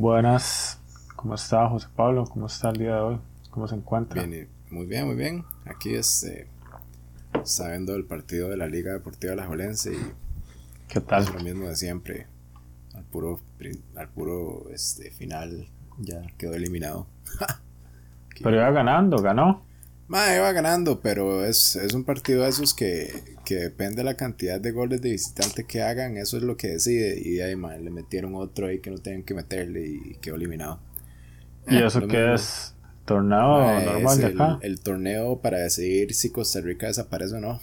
Buenas, ¿cómo está José Pablo? ¿Cómo está el día de hoy? ¿Cómo se encuentra? Bien, muy bien, muy bien. Aquí este, sabiendo el partido de la Liga Deportiva La Jolense y ¿Qué tal? es lo mismo de siempre. Al puro, al puro este, final ya quedó eliminado. Pero iba ganando, ganó. Mae, va ganando, pero es, es un partido de esos que, que depende de la cantidad de goles de visitante que hagan, eso es lo que decide. Y ahí, mae, le metieron otro ahí que no tenían que meterle y quedó eliminado. ¿Y Eh, eso qué es? ¿Torneo Mae, normal es de el, acá? el torneo para decidir si Costa Rica desaparece o no.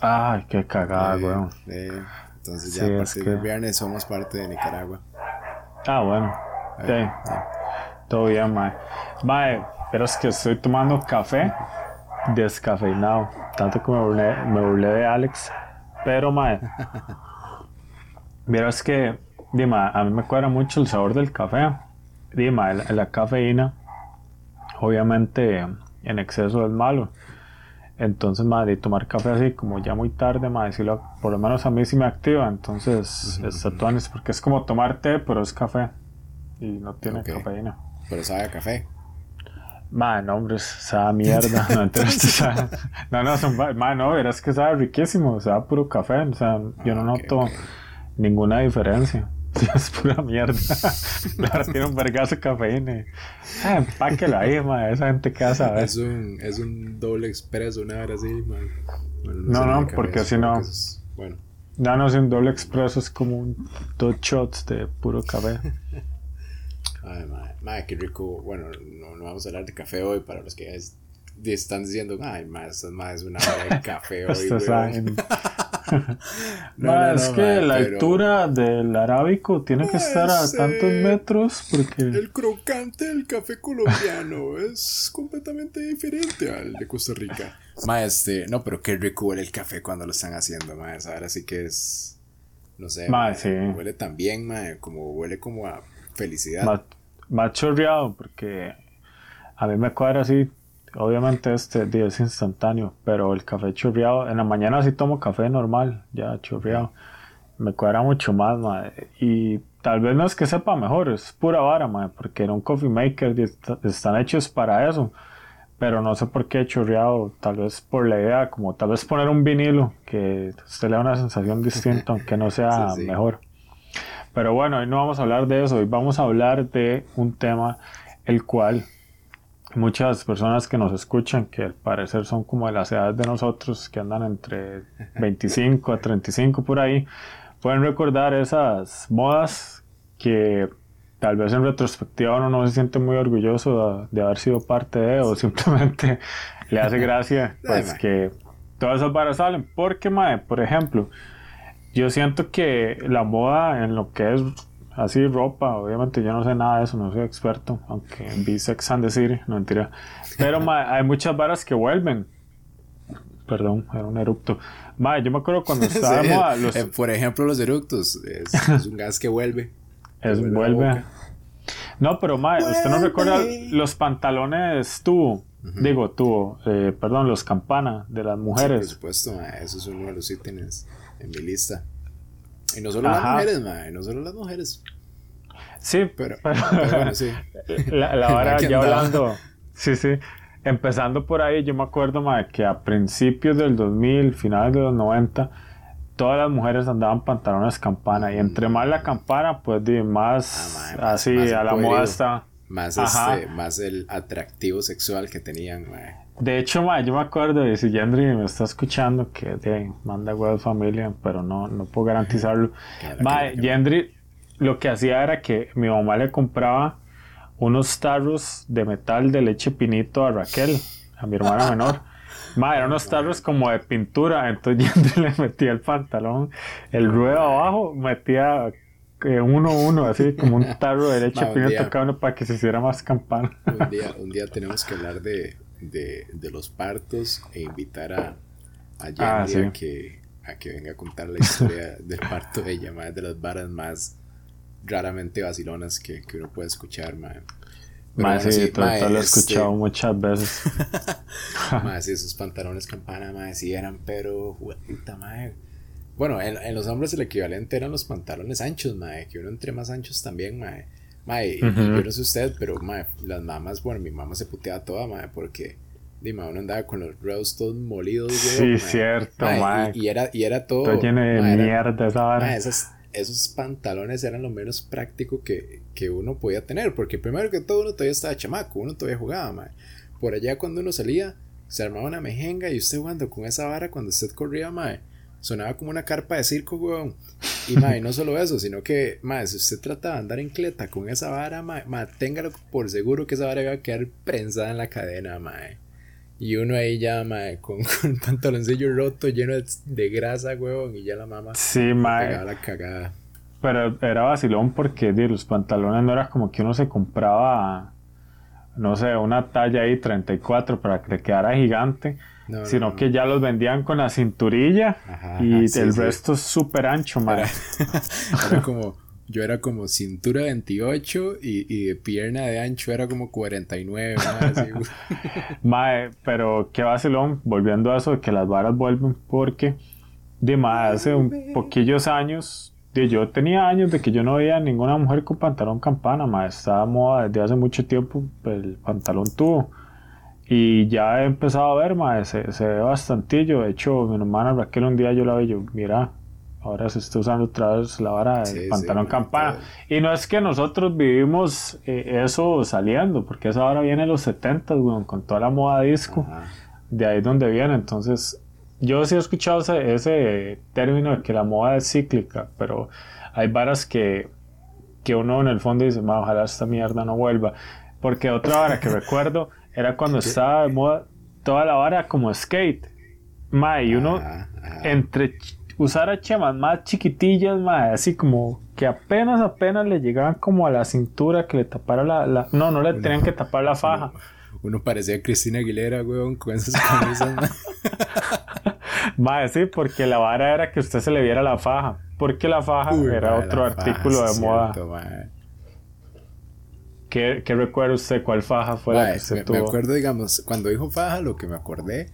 Ay, qué cagada, Eh, weón. eh, entonces Sí, ya a partir que- del viernes somos parte de Nicaragua. Ah, bueno. Sí, Eh, todo bien, mae. Mae, pero es que estoy tomando café descafeinado. Tanto que me burlé, me burlé de Alex. Pero, mae. Mira, es que, dime, a mí me cuadra mucho el sabor del café. Dime, la, la cafeína, obviamente, en exceso es malo. Entonces, mae, de tomar café así como ya muy tarde, mae, sí lo- por lo menos a mí sí me activa. Entonces, está tuanis, porque es como tomar té, pero es café. Y no tiene cafeína. Pero sabe a café. Man, no, hombre, sabe a mierda. No, entonces, no, no, son, va- man, no, verás que sabe riquísimo, sabe a puro café. O sea, yo no Ah, noto ok. ninguna diferencia. Es pura mierda. Ahora tiene un vergazo de cafeína. Ah, empáquela ahí, man, esa gente que hace a ver. Es un, es un doble expreso, una hora así, man. Bueno, No, no, qué porque si no- es- Bueno, No, no, si un doble expreso es como un dos shots de puro café. Ay, madre, madre, qué rico. Bueno, no, no vamos a hablar de café hoy para los que es- están diciendo, ay, madre es una hora de café hoy. Ustedes weón". saben. No, Ma, no, es que ma, la pero- altura del arábico tiene que estar a tantos metros porque... El crocante del café colombiano es completamente diferente al de Costa Rica. Ma, este, no, pero qué rico huele el café cuando lo están haciendo, ma. Ahora sí que es. No sé. Ma, sí. Huele tan bien, ma, como huele como a felicidad. más, más chorreado porque a mí me cuadra así obviamente este día es instantáneo pero el café chorreado en la mañana sí tomo café normal ya chorreado me cuadra mucho más y tal vez no es que sepa mejor es pura vara mae, porque en un coffee maker están hechos para eso pero no sé por qué chorreado tal vez por la idea como tal vez poner un vinilo que usted le da una sensación distinta aunque no sea Sí, sí. mejor pero bueno, hoy no vamos a hablar de eso, hoy vamos a hablar de un tema el cual muchas personas que nos escuchan, que al parecer son como de las edades de nosotros, que andan entre 25 a 35 por ahí, pueden recordar esas modas que tal vez en retrospectiva uno no se siente muy orgulloso de, haber sido parte de o simplemente le hace gracia pues que todas esas varas salen. Porque, mae, por ejemplo, yo siento que la moda en lo que es así ropa, obviamente yo no sé nada de eso, no soy experto, aunque vi Sex and the City, no mentira. Pero ma, hay muchas varas que vuelven. Perdón, era un erupto. Ma, yo me acuerdo cuando estaba Sí, moda, los, eh, por ejemplo, los eructos. Es, es un gas que vuelve. es- vuelve. No, pero ma, usted no recuerda los pantalones tubo, digo tubo, eh, perdón, los campana de las Por mujeres. supuesto, ma, eso es uno de los ítems en mi lista. Y no solo las mujeres, ma, no solo las mujeres. Sí, Pero, pero, pero bueno, sí. la, que ya hablando, sí, sí, empezando por ahí, yo me acuerdo ma, que a principios del 2000, finales de los 90, todas las mujeres andaban pantalones campana y entre más la campana, pues más Ah, así más a la moda está. Más, este, más el atractivo sexual que tenían, ma. De hecho, ma, yo me acuerdo de si Yendri me está escuchando, que de, manda web familia, pero no, no puedo garantizarlo. Que la- Ma, que la- que la- Yendri lo que hacía era que mi mamá le compraba unos tarros de metal de leche pinito a Raquel, a mi hermana menor. Ma, eran unos tarros como de pintura, entonces Yendri le metía el pantalón, el ruedo abajo, metía eh, uno uno, así como un tarro de leche día- cada uno para que se hiciera más campana. Un día, un día tenemos que hablar de, de, de los partos e invitar a, a Jenny Ah, a, sí. que, a que venga a contar la historia del parto de ella, de las varas más raramente vacilonas que, que uno puede escuchar, ma. Pero Ma, bueno, sí, sí, ma, lo he este, escuchado muchas veces. ma, sí, esos pantalones campana, ma, sí eran, pero, puta, ma. Bueno, en, en los hombres el equivalente eran los pantalones anchos, ma, que uno entre más anchos también, ma. Mae, yo no sé usted, pero mae, las mamás, bueno, mi mamá se puteaba toda, mae, porque Dime, uno andaba con los reos todos molidos, güey. Sí, cierto, mae, Y, era, y era todo. Todo lleno de mierda esa hora. esos pantalones eran lo menos práctico que, que, uno podía tener. Porque primero que todo, uno todavía estaba chamaco, uno todavía jugaba, mae. Por allá, cuando uno salía, se armaba una mejenga y usted jugando con esa vara, cuando usted corría, mae, sonaba como una carpa de circo, weón. Y mae, no solo eso, sino que, mae, si usted trataba de andar en cleta con esa vara, mae, mae téngalo por seguro que esa vara iba a quedar prensada en la cadena, mae. Y uno ahí ya, mae, con, con un pantaloncillo roto, lleno de, grasa, weón, y ya la mamá sí, mae. la cagada. Pero era vacilón porque de, los pantalones no era como que uno se compraba, no sé, una talla ahí 34 para que le quedara gigante, sino que ya los vendían con la cinturilla y el resto es súper ancho, mae. era como yo era como cintura 28 y, y de pierna de ancho era como 49. mae, pero qué vacilón, volviendo a eso de que las varas vuelven, porque de más hace un poquillos años, de, yo tenía años de que yo no veía ninguna mujer con pantalón campana, mae, estaba moda desde hace mucho tiempo el pantalón tubo. Y ya he empezado a ver, mae, se, se ve bastantillo. De hecho, mi hermana Raquel un día yo la vi, yo, mira, Ahora se está usando otra vez la vara del pantalón campana. Y no es que nosotros vivimos eh, eso saliendo, porque esa vara viene en los 70, con toda la moda disco. De ahí es donde viene. Entonces, yo sí he escuchado ese, término de que la moda es cíclica, pero hay varas que, que uno en el fondo dice, ojalá esta mierda no vuelva. Porque otra vara que recuerdo era cuando estaba de moda toda la vara como skate. Ma, y uno entre usar a chemas más chiquitillas, más así como que apenas, apenas le llegaban como a la cintura, que le tapara la... No, no le tenían que tapar la faja. Uno, parecía Cristina Aguilera, weón, con esas camisas. Mae, sí, porque la vara era que usted se le viera la faja. Porque la faja era otro artículo de moda. ¿Qué, ¿Qué, recuerda usted? ¿Cuál faja fue la que usted me, tuvo? Me acuerdo, digamos, cuando dijo faja, lo que me acordé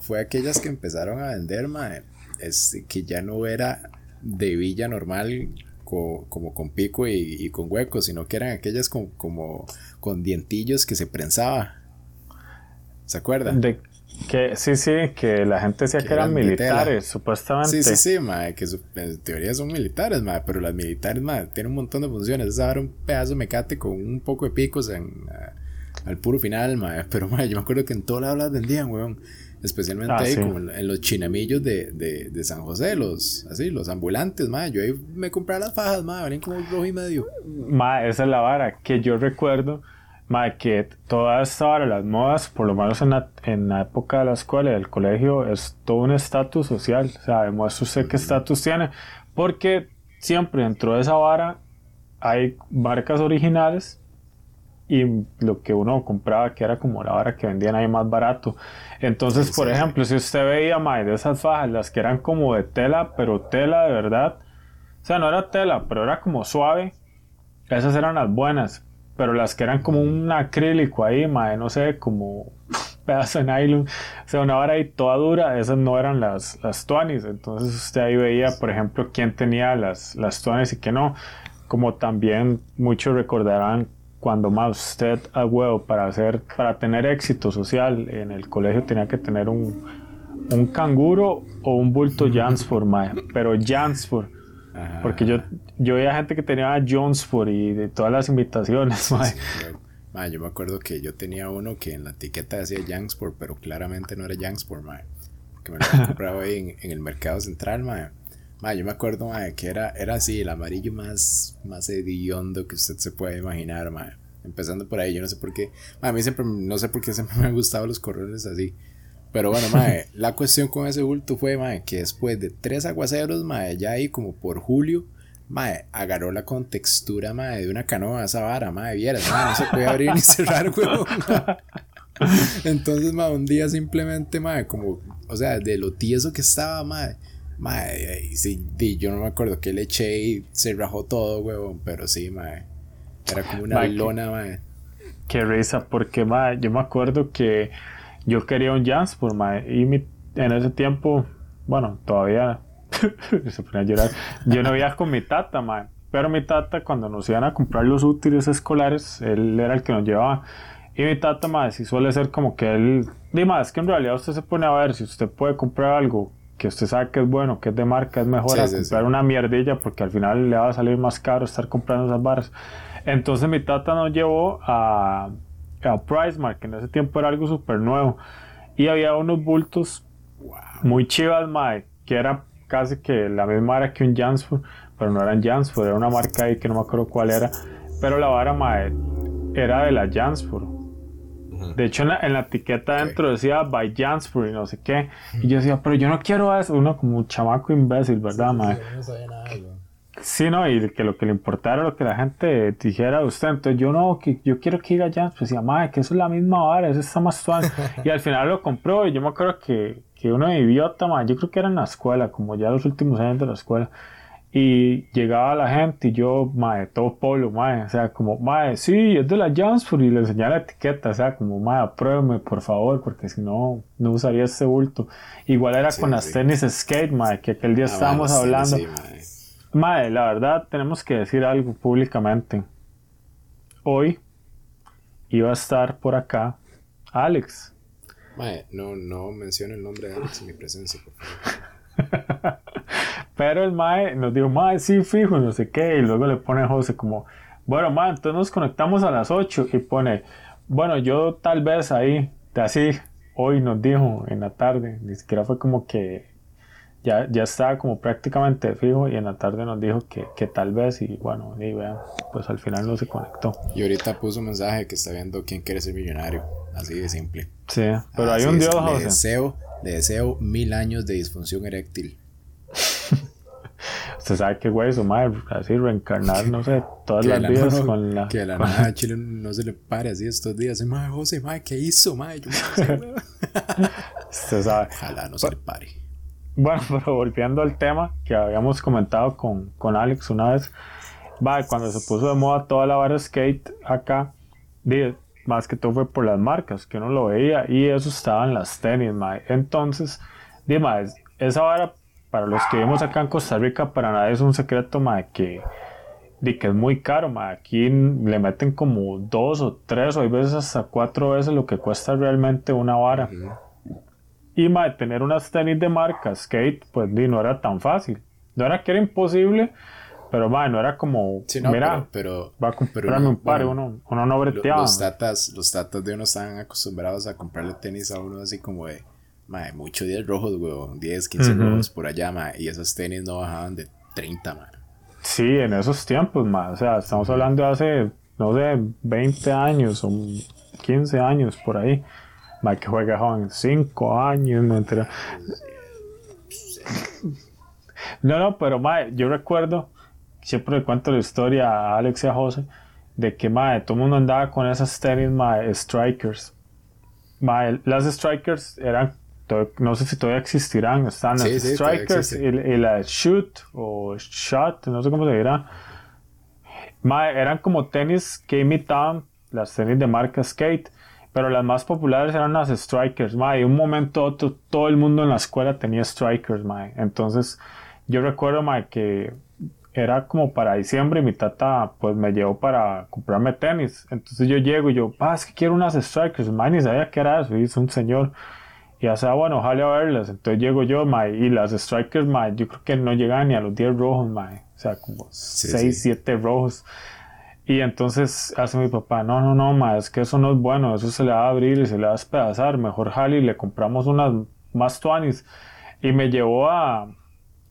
fue aquellas que empezaron a vender, mae es que ya no era de villa normal como con pico y, con huecos, sino que eran aquellas con, como con dientillos que se prensaba. ¿Se acuerdan? De, que, sí, sí, que la gente decía que, eran, militares, supuestamente. Sí, sí, sí, que en teoría son militares, pero las militares tienen un montón de funciones. Es ahora un pedazo de mecate con un poco de picos en, al puro final, pero yo me acuerdo que en todas las las vendían, weón. Especialmente ah, ahí, como en los chinamillos de, de, de, San José, los así, los ambulantes, ma. Yo ahí me compré las fajas, ma, venían como un rojo y medio. Ma, esa es la vara que yo recuerdo, ma, que toda esta vara, las modas, por lo menos en la, en la época de la escuela y del colegio, es todo un estatus social. O sea, demuestra usted qué estatus tiene. Porque siempre dentro de esa vara hay marcas originales y lo que uno compraba que era como la vara que vendían ahí más barato. Entonces, por ejemplo, si usted veía más de esas fajas, las que eran como de tela, pero tela de verdad, o sea, no era tela, pero era como suave, esas eran las buenas. Pero las que eran como un acrílico ahí, mae, no sé, como pedazo de nylon, o sea, una vara ahí toda dura, esas no eran las, las tuanis. Entonces usted ahí veía, por ejemplo, quién tenía las, las tuanis y quién no. Como también muchos recordarán cuando más usted a huevo para hacer para tener éxito social en el colegio tenía que tener un, un canguro o un bulto Jansford, pero Jansford porque yo yo veía gente que tenía Jonesford y de todas las invitaciones yo me acuerdo que yo tenía uno que en la etiqueta decía Jansport pero claramente no era Jansport que me lo compraba ahí en, el mercado central yo me acuerdo, que era, era así, el amarillo más, más hediondo que usted se puede imaginar, Empezando por ahí, yo no sé por qué. a mí siempre, no sé por qué siempre me han gustado los corredores así. Pero bueno, la cuestión con ese bulto fue, que después de tres aguaceros, ya ahí como por julio, agarró la contextura, de una canoa esa vara, madre, vieras, no se puede abrir ni cerrar, huevón. Entonces, un día simplemente, como, o sea, de lo tieso que estaba, madre Mae, sí, yo no me acuerdo que le eché y se rajó todo, huevón, pero sí, mae. Era como una lona, mae. Qué risa, porque, mae, yo me acuerdo que yo quería un Jansport, mae, y en ese tiempo, bueno, todavía se ponía a llorar. Yo no iba con mi tata, mae, pero mi tata cuando nos iban a comprar los útiles escolares, él era el que nos llevaba. Y mi tata, más si suele ser como que él, dime, es que en realidad usted se pone a ver si usted puede comprar algo que usted sabe que es bueno, que es de marca, es mejor a comprar una mierdilla porque al final le va a salir más caro estar comprando esas barras. Entonces mi tata nos llevó a, a Pricemark, que en ese tiempo era algo súper nuevo. Y había unos bultos muy chivas, mae, que era casi que la misma era que un Jansford, pero no eran Jansford, era una marca ahí que no me acuerdo cuál era. Pero la vara, mae, era de la Jansford. De hecho, en la, etiqueta dentro decía by Jansford y no sé qué. Y yo decía, pero yo no quiero eso. Uno como un chamaco imbécil, ¿verdad, mae? no sabía nada Sí, no, y que lo que le importara lo que la gente dijera de usted. Entonces yo no, que yo quiero que ir allá. Pues decía, madre, que eso es la misma vara, eso está más suave. y al final lo compró y yo me acuerdo que, que uno idiota, madre, yo creo que era en la escuela, como ya los últimos años de la escuela. Y llegaba la gente y yo, madre, todo polo, madre, o sea, como, madre, sí, es de la Jansford y le enseñaba la etiqueta, o sea, como, madre, apruébeme, por favor, porque si no, no usaría este bulto. Igual era con las tenis skate, madre, que aquel día ah, estábamos hablando. Madre, la verdad, tenemos que decir algo públicamente. Hoy iba a estar por acá Alex. Madre, no, no mencione el nombre de Alex en mi presencia, por favor. Pero el Mae nos dijo, Mae, sí, fijo, no sé qué. Y luego le pone a José como, bueno, Mae, entonces nos conectamos a las 8. Y pone, bueno, yo tal vez ahí, así, hoy nos dijo en la tarde. Ni siquiera fue como que ya, ya estaba como prácticamente fijo y en la tarde nos dijo que, que tal vez y bueno, y vean, pues al final no se conectó. Y ahorita puso un mensaje que está viendo quién quiere ser millonario, así de simple. Sí, pero hay un dios, Le deseo, le deseo mil años de disfunción eréctil. Usted sabe que güey, su madre, así reencarnar, no sé, todas las vidas con la. Que la nada Chile no se le pare así estos días. Madre, José, madre, ¿qué hizo, madre? Yo Usted sabe. Ojalá no se le pare. Bueno, pero volviendo al tema que habíamos comentado con, con Alex una vez, va, cuando se puso de moda toda la vara skate acá, más que todo fue por las marcas, que uno lo veía y eso estaba en las tenis. Entonces, dime, esa vara, para los que vivimos acá en Costa Rica, para nadie es un secreto, ma, que, de que es muy caro. Aquí le meten como dos o tres o hay veces hasta cuatro veces lo que cuesta realmente una vara. Y ma, tener unas tenis de marca skate, pues no era tan fácil. No era que era imposible, pero ma, no era como, mira, pero, va a comprarme un par, uno, uno no breteaba. Los tatas, los tatas de uno estaban acostumbrados a comprarle tenis a uno así como de, ma, mucho 10 rojos, weón, 10, 15 rojos por allá, ma, y esas tenis no bajaban de 30, ma. Sí, en esos tiempos, ma, o sea, estamos hablando de hace, no sé, 20 años o 15 años por ahí que juega joven 5 años, no No, no, pero mae, yo recuerdo, siempre le cuento la historia a Alex y a José, de que mae, todo el mundo andaba con esas tenis mae, strikers. Mae, las strikers eran, no sé si todavía existirán, están las strikers y, la shoot o shot, no sé cómo se dirá. Mae, eran como tenis que imitaban las tenis de marca skate pero las más populares eran las strikers, mae. Un momento otro, todo el mundo en la escuela tenía strikers, mae. Entonces, yo recuerdo, mae, que era como para diciembre y mi tata, pues, me llevó para comprarme tenis. Entonces yo llego y yo, es que quiero unas strikers, mae, ni sabía qué era eso. Y dice un señor, y ya sea, bueno, ojalá a verlas. Entonces llego yo, y las strikers, yo creo que no llegaban ni a los 10 rojos, mae. O sea, como 6, 7 rojos. Y entonces hace mi papá, no, no, no, ma, es que eso no es bueno, eso se le va a abrir y se le va a despedazar, mejor Jali, le compramos unas más tuanis. Y me llevó a,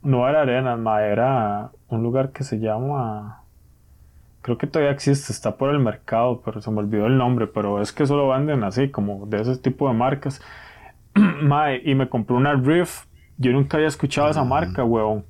no era Arenas, ma, era un lugar que se llama, creo que todavía existe, está por el mercado, pero se me olvidó el nombre, pero es que solo venden así, como de ese tipo de marcas. ma, y me compré una Riff, yo nunca había escuchado esa marca, weón.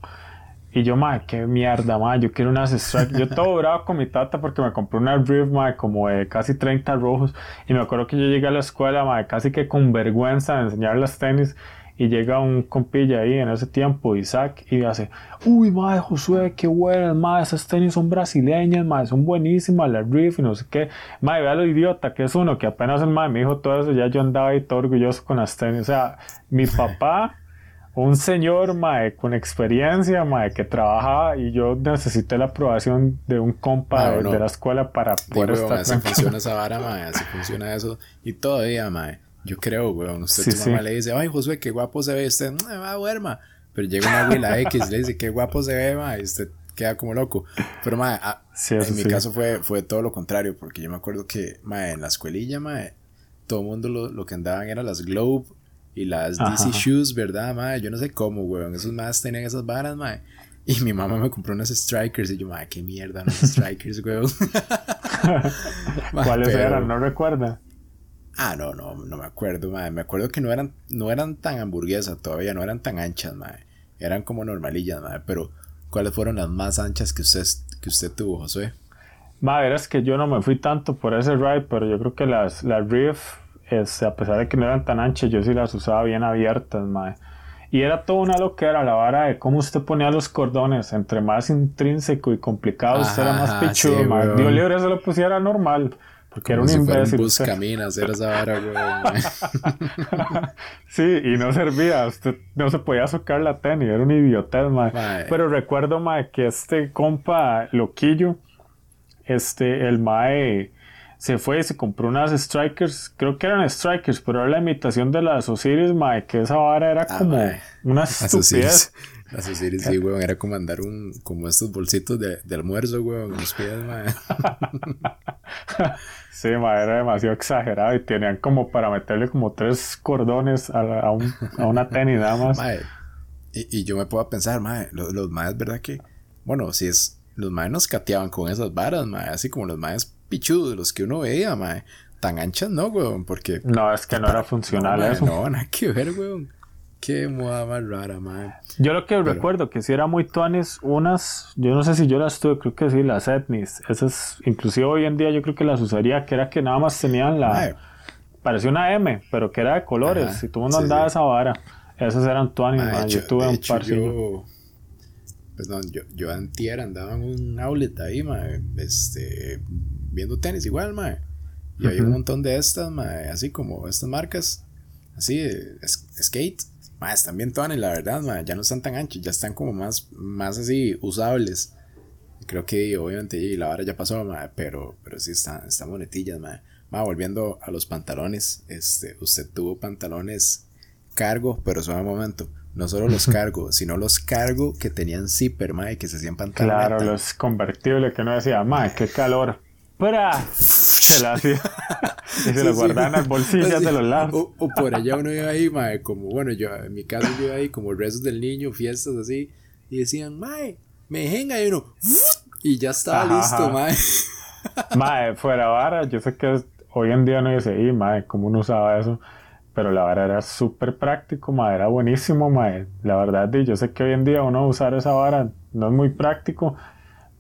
Y yo, madre, qué mierda, madre, yo quiero unas strikes. Yo todo bravo con mi tata porque me compré una Rift, madre, como de casi 30 rojos. Y me acuerdo que yo llegué a la escuela, madre, casi que con vergüenza de enseñar las tenis. Y llega un compilla ahí en ese tiempo, Isaac, y hace, uy, madre, Josué, qué buenas, madre, esas tenis son brasileñas, madre, son buenísimas, las Rift y no sé qué. Madre, vea lo idiota que es uno, que apenas el madre me dijo todo eso, ya yo andaba ahí todo orgulloso con las tenis. O sea, mi papá un señor, mae, con experiencia, mae, que trabajaba y yo necesité la aprobación de un compa de, la escuela para poder estar así funciona esa vara, mae, así funciona eso. Y todavía, mae, yo creo, weón, usted sí, tu mamá le dice, ay, Josué, qué guapo se ve usted, no, va, duerma. Pero llega una abuela X le dice, qué guapo se ve, mae, y usted queda como loco. Pero, mae, en mi caso fue, fue todo lo contrario, porque yo me acuerdo que, mae, en la escuelilla, mae, todo el mundo lo, lo que andaban eran las Globe y las DC Shoes, ¿verdad, mae? Yo no sé cómo, weón. Esos más tenían esas varas, mae. Y mi mamá me compró unos strikers y yo, mae, qué mierda, unos strikers, weón. ¿Cuáles eran? No recuerda. Ah, no, no, no me acuerdo, mae. Me acuerdo que no eran, no eran tan hamburguesas todavía, no eran tan anchas, mae. Eran como normalillas, mae. Pero, ¿cuáles fueron las más anchas que usted, que usted tuvo, Josué? Mae, es que yo no me fui tanto por ese ride, pero yo creo que las, las Riff este, a pesar de que no eran tan anchas, yo sí las usaba bien abiertas, mae. Y era todo una loquera la vara de cómo usted ponía los cordones. Entre más intrínseco y complicado, usted era más pichudo, sí, mae. Dios libre se lo pusiera normal. Porque era un imbécil. Bus caminas, era esa vara, güey. sí, y no servía. Usted no se podía socar la tenis. Era un idiotez, mae. Pero recuerdo, mae, que este compa loquillo, este, el mae se fue y se compró unas Strikers, creo que eran Strikers, pero era la imitación de las Osiris, mae, que esa vara era ah, como una estupidez. Las Osiris, sí, weón, era como andar un, como estos bolsitos de, de almuerzo, weón, en los pies, mae. sí, mae, era demasiado exagerado y tenían como para meterle como tres cordones a, a, un, a una tenis nada más. Mae, y, y yo me puedo pensar, mae, los, los maes, ¿verdad que? Bueno, si es, los maes nos cateaban con esas varas, mae, así como los maes pichudos, los que uno veía, mae. Tan anchas no, weón, porque... No, es que no era funcional no, eso. No, nada que ver, weón. Qué moda más rara, mae. Yo lo que recuerdo que si era muy tuanes, unas, yo no sé si yo las tuve, creo que sí, las etnis. Esas, inclusive hoy en día yo creo que las usaría, que era que nada más tenían la... Parecía una M, pero que era de colores. y todo el mundo andaba esa vara. Esas eran tuanes, mae. Yo tuve un par. Yo, perdón, yo, yo antier andaba en un outlet ahí, mae, este, viendo tenis igual, mae. Y hay un montón de estas, mae, así como estas marcas, así, skate, mae, están bien todas, la verdad, mae, ya no están tan anchos, ya están como más, más así, usables. Creo que obviamente la vara ya pasó, mae, pero, pero sí están, están bonetillas, mae. mae. volviendo a los pantalones, este, usted tuvo pantalones cargo, pero solo un momento. No solo los cargo, sino los cargo que tenían zipper, mae, que se hacían pantalones. Claro, los convertibles que no decía, mae, qué calor. Se la hacía. y se lo guardaban en las bolsillas de los lados. O, por allá uno iba ahí, mae, como, bueno, yo en mi caso yo iba ahí como rezos del niño, fiestas así, y decían, mae, me jenga, y uno, y ya estaba listo, mae. mae, fuera vara, yo sé que hoy en día no dice, y mae, ¿cómo uno usaba eso? Pero la vara era súper práctico, mae, era buenísimo, mae. La verdad, yo sé que hoy en día uno usar esa vara no es muy práctico,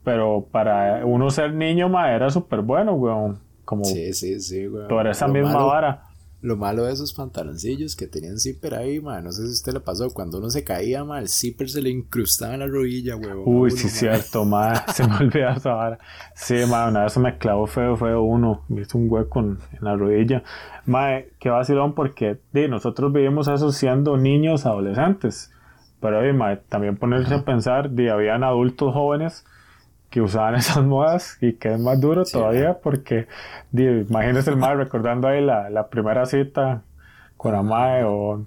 pero para uno ser niño, ma, era súper bueno, weón. Como sí, sí, sí, weón. Por esa misma vara. Lo malo de esos pantaloncillos que tenían zipper ahí, ma, no sé si usted le pasó, cuando uno se caía, ma, el zipper se le incrustaba en la rodilla, weón. Uy, sí, cierto, ma, se me olvidó esa vara. Sí, ma, una vez me clavó feo, feo uno, me hizo un hueco en, la rodilla. Ma, qué vacilón porque di, nosotros vivimos eso siendo niños, adolescentes. Pero ma, también ponerse a pensar, di, habían adultos jóvenes que usaban esas modas y que es más duro todavía porque imagínese el mae recordando ahí la, la, primera cita con la mae o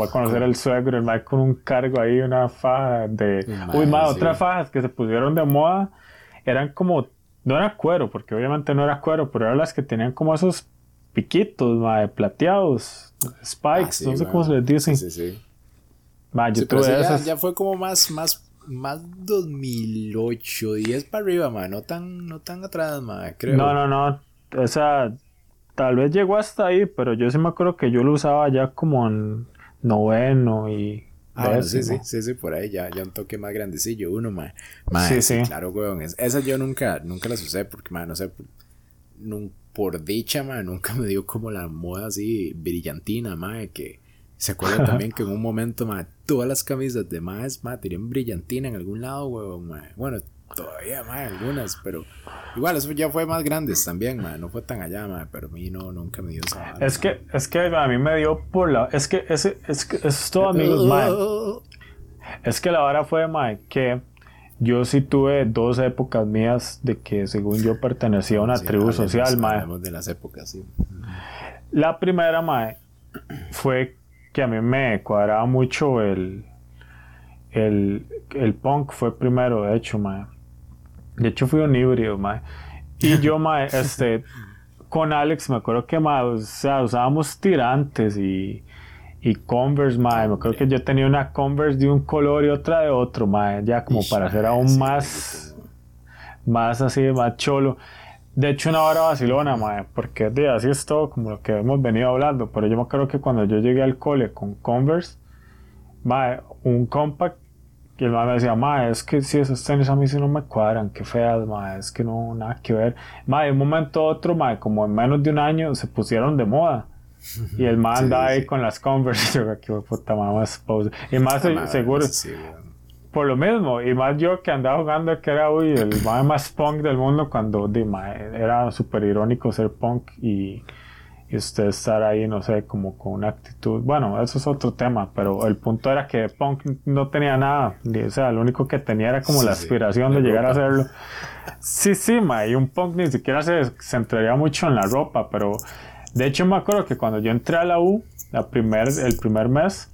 va a conocer el suegro, el mae con un cargo ahí, una faja de... Uy, mae, otras fajas que se pusieron de moda eran como, no era cuero, porque obviamente no era cuero, pero eran las que tenían como esos piquitos, mae, plateados, spikes, ah, no sé cómo se les dice. Sí, sí. yo tuve esas... ya, fue como más, más más 2008, 10 para arriba, ma, no tan, no tan atrás, ma, creo. No, no, no, o sea, tal vez llegó hasta ahí, pero yo sí me acuerdo que yo lo usaba ya como en noveno y... Ah, sí, sí, sí, sí, por ahí ya, ya un toque más grandecillo, uno, ma. sí, sí, Claro, weón. Esa yo nunca, nunca las usé porque, ma, no sé, por dicha, ma, nunca me dio como la moda así brillantina, ma, que ¿Se acuerdan también que en un momento, ma, todas las camisas de más, ma, tenían brillantina en algún lado, ma? Bueno, todavía, mae, algunas, pero igual eso ya fue más grandes también, no fue tan allá, pero a mí no, nunca me dio esa Es que, es que a mí me dio por la, es que ese, es que es todo amigos, mae. Es que la vara fue, mae, que yo sí tuve dos épocas mías de que según yo pertenecía a una tribu social, mae. de las épocas, sí. La primera, mae, fue que a mí me cuadraba mucho el, el, el punk, fue primero, de hecho, mae. De hecho, fui un híbrido, mae. Y yo, mae, este, con Alex, me acuerdo que, mae, o sea, usábamos tirantes y, y Converse, mae. Me acuerdo que yo tenía una Converse de un color y otra de otro, mae, ya como para hacer aún más, más así, más cholo. De hecho, una hora vacilona, mae, porque de, así es todo como lo que hemos venido hablando. Pero yo me acuerdo que cuando yo llegué al cole con Converse, mae, un compact, y el mae me decía, mae, es que si esos tenis a mí sí no me cuadran, qué feas, mae, es que no, nada que ver. Mae, de un momento a otro, mae, como en menos de un año se pusieron de moda. Y el man anda ahí con las Converse, yo, qué puta más Y más seguro. Por lo mismo, y más yo que andaba jugando que era uy, el más punk del mundo cuando di, era súper irónico ser punk y, y, usted estar ahí, no sé, como con una actitud. Bueno, eso es otro tema, pero el punto era que punk no tenía nada, o sea, lo único que tenía era como la aspiración de llegar a hacerlo. Sí, sí, ma, y un punk ni siquiera se centraría mucho en la ropa, pero de hecho me acuerdo que cuando yo entré a la U, la primer, el primer mes,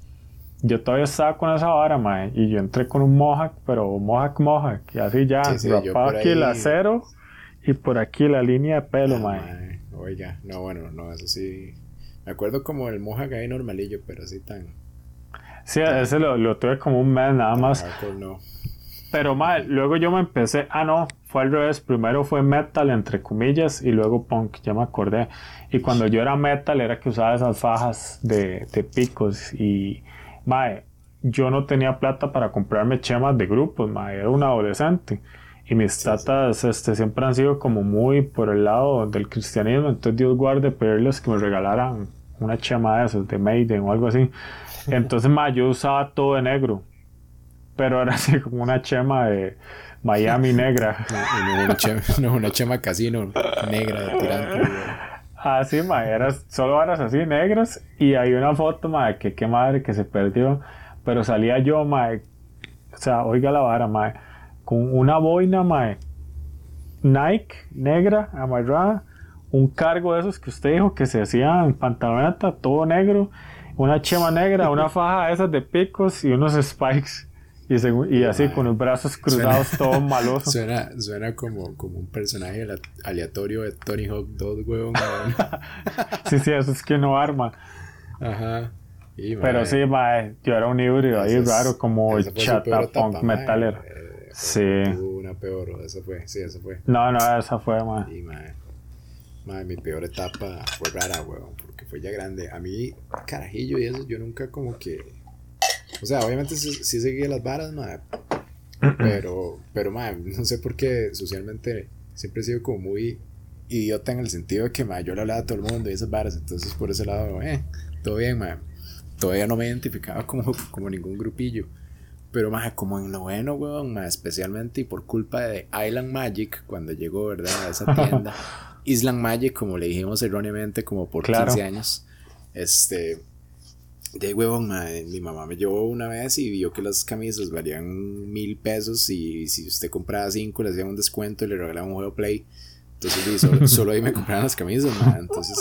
yo todavía estaba con esa vara, mae, y yo entré con un Mohawk, pero Mohawk Mohawk, y así ya, sí, aquí el acero y por aquí la línea de pelo, ah, mae. Oiga, no, bueno, no, eso sí. Me acuerdo como el Mohawk ahí normalillo, pero así tan. Sí, ese lo, lo, tuve como un mes nada más. no. Pero mae, luego yo me empecé, ah no, fue al revés, primero fue metal entre comillas y luego punk, ya me acordé. Y cuando yo era metal era que usaba esas fajas de, de picos y mae, yo no tenía plata para comprarme chemas de grupos, mae, era un adolescente. Y mis tatas Este, siempre han sido como muy por el lado del cristianismo, entonces Dios guarde pedirles que me regalaran una chema de esas, de Maiden o algo así. Entonces, mae, yo usaba todo de negro, pero era así como una chema de Miami negra. No, una, chema, una chema casino negra de tirante. Ah, sí, ma, solo varas así negras y hay una foto, ma, que qué madre que se perdió, pero salía yo, ma, o sea, oiga la vara, con una boina, ma, Nike negra, amarrada, un cargo de esos que usted dijo que se hacía en pantaloneta, todo negro, una chema negra, una faja de esas de picos y unos spikes. Y, así con los brazos cruzados, todo maloso. Suena, suena como, como un personaje aleatorio de Tony Hawk 2, weón. sí, sí, eso es que no arma. Ajá. Pero sí, mae, yo era un híbrido ahí raro, como chata punk metaler. Eh, sí. Una peor, esa fue, sí, esa fue. No, no, esa fue, mae. Sí, mae. Mae, mi peor etapa fue rara, weón, porque fue ya grande. A mí, carajillo y eso, yo nunca como que o sea, obviamente sí, sí seguía las varas, madre. Pero, pero, madre, no sé por qué socialmente siempre he sido como muy idiota en el sentido de que, madre, yo le hablaba a todo el mundo y esas varas. Entonces, por ese lado, eh, todo bien, madre. Todavía no me identificaba como, como ningún grupillo. Pero, más como en lo bueno, weón, más especialmente y por culpa de Island Magic, cuando llegó, ¿verdad? A esa tienda. Island Magic, como le dijimos erróneamente, como por 15 años. Este, de huevón, mi mamá me llevó una vez y vio que las camisas valían mil pesos y si usted compraba cinco le hacían un descuento y le regalaban un juego Play. Entonces solo, ahí me compraban las camisas, Entonces,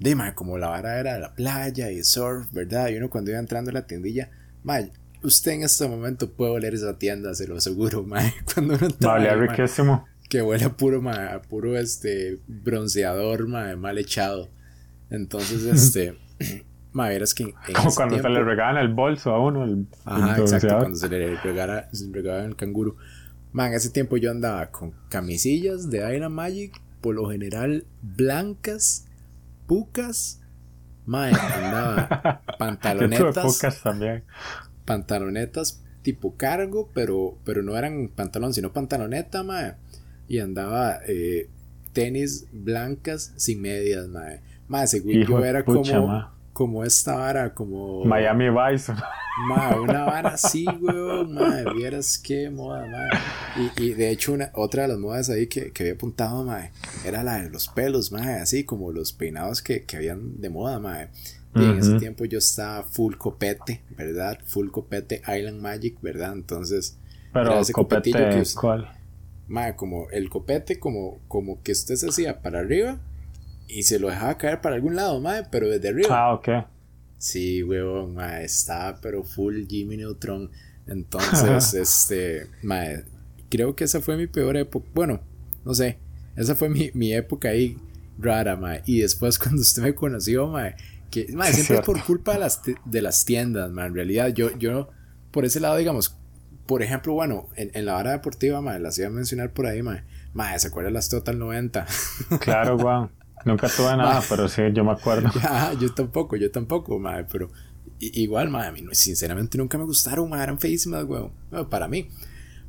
de como la vara era de la playa y surf, ¿verdad? Y uno cuando iba entrando a la tiendilla, ma, usted en este momento puede oler esa tienda, se lo aseguro, ma. Cuando uno entra, vale, riquísimo. Que huele a puro, ma, puro este bronceador, ma, mal echado. Entonces, este es que. Como cuando se le regalan el bolso a uno. El, Ajá, exacto, cuando se le regala, se el canguro. Man, ese tiempo yo andaba con camisillas de Iron Magic, por lo general blancas, pucas. Man, andaba pantalonetas. pucas también. Pantalonetas tipo cargo, pero, pero no eran pantalón, sino pantaloneta, man. Y andaba eh, tenis blancas sin medias, man. Más seguro yo era como como esta vara, como. Miami Vice. Ma, una vara así, weón, ma, vieras qué moda, ma. Y, y de hecho, una, otra de las modas ahí que, que había apuntado, ma, era la de los pelos, ma, así como los peinados que, que habían de moda, ma. Y en ese tiempo yo estaba full copete, ¿verdad? Full copete Island Magic, ¿verdad? Entonces. Pero ese copete, que ¿cuál? Ma, como el copete, como, como que usted se hacía para arriba y se lo dejaba caer para algún lado, ma, pero desde arriba. Ah, ok. Sí, huevón, ma, estaba pero full Jimmy Neutron. Entonces, este, ma, creo que esa fue mi peor época. Bueno, no sé, esa fue mi, mi época ahí rara, ma. Y después cuando usted me conoció, ma, que, ma, siempre es por culpa de las, de las tiendas, ma. En realidad, yo, yo, por ese lado, digamos, por ejemplo, bueno, en, en la hora deportiva, ma, las iba a mencionar por ahí, ma. Ma, ¿se acuerdan las Total 90? Claro, guau. Nunca tuve nada, pero sí, yo me acuerdo. yo tampoco, yo tampoco, madre, pero igual, madre, a mí sinceramente nunca me gustaron, madre, eran feísimas, weón, para mí.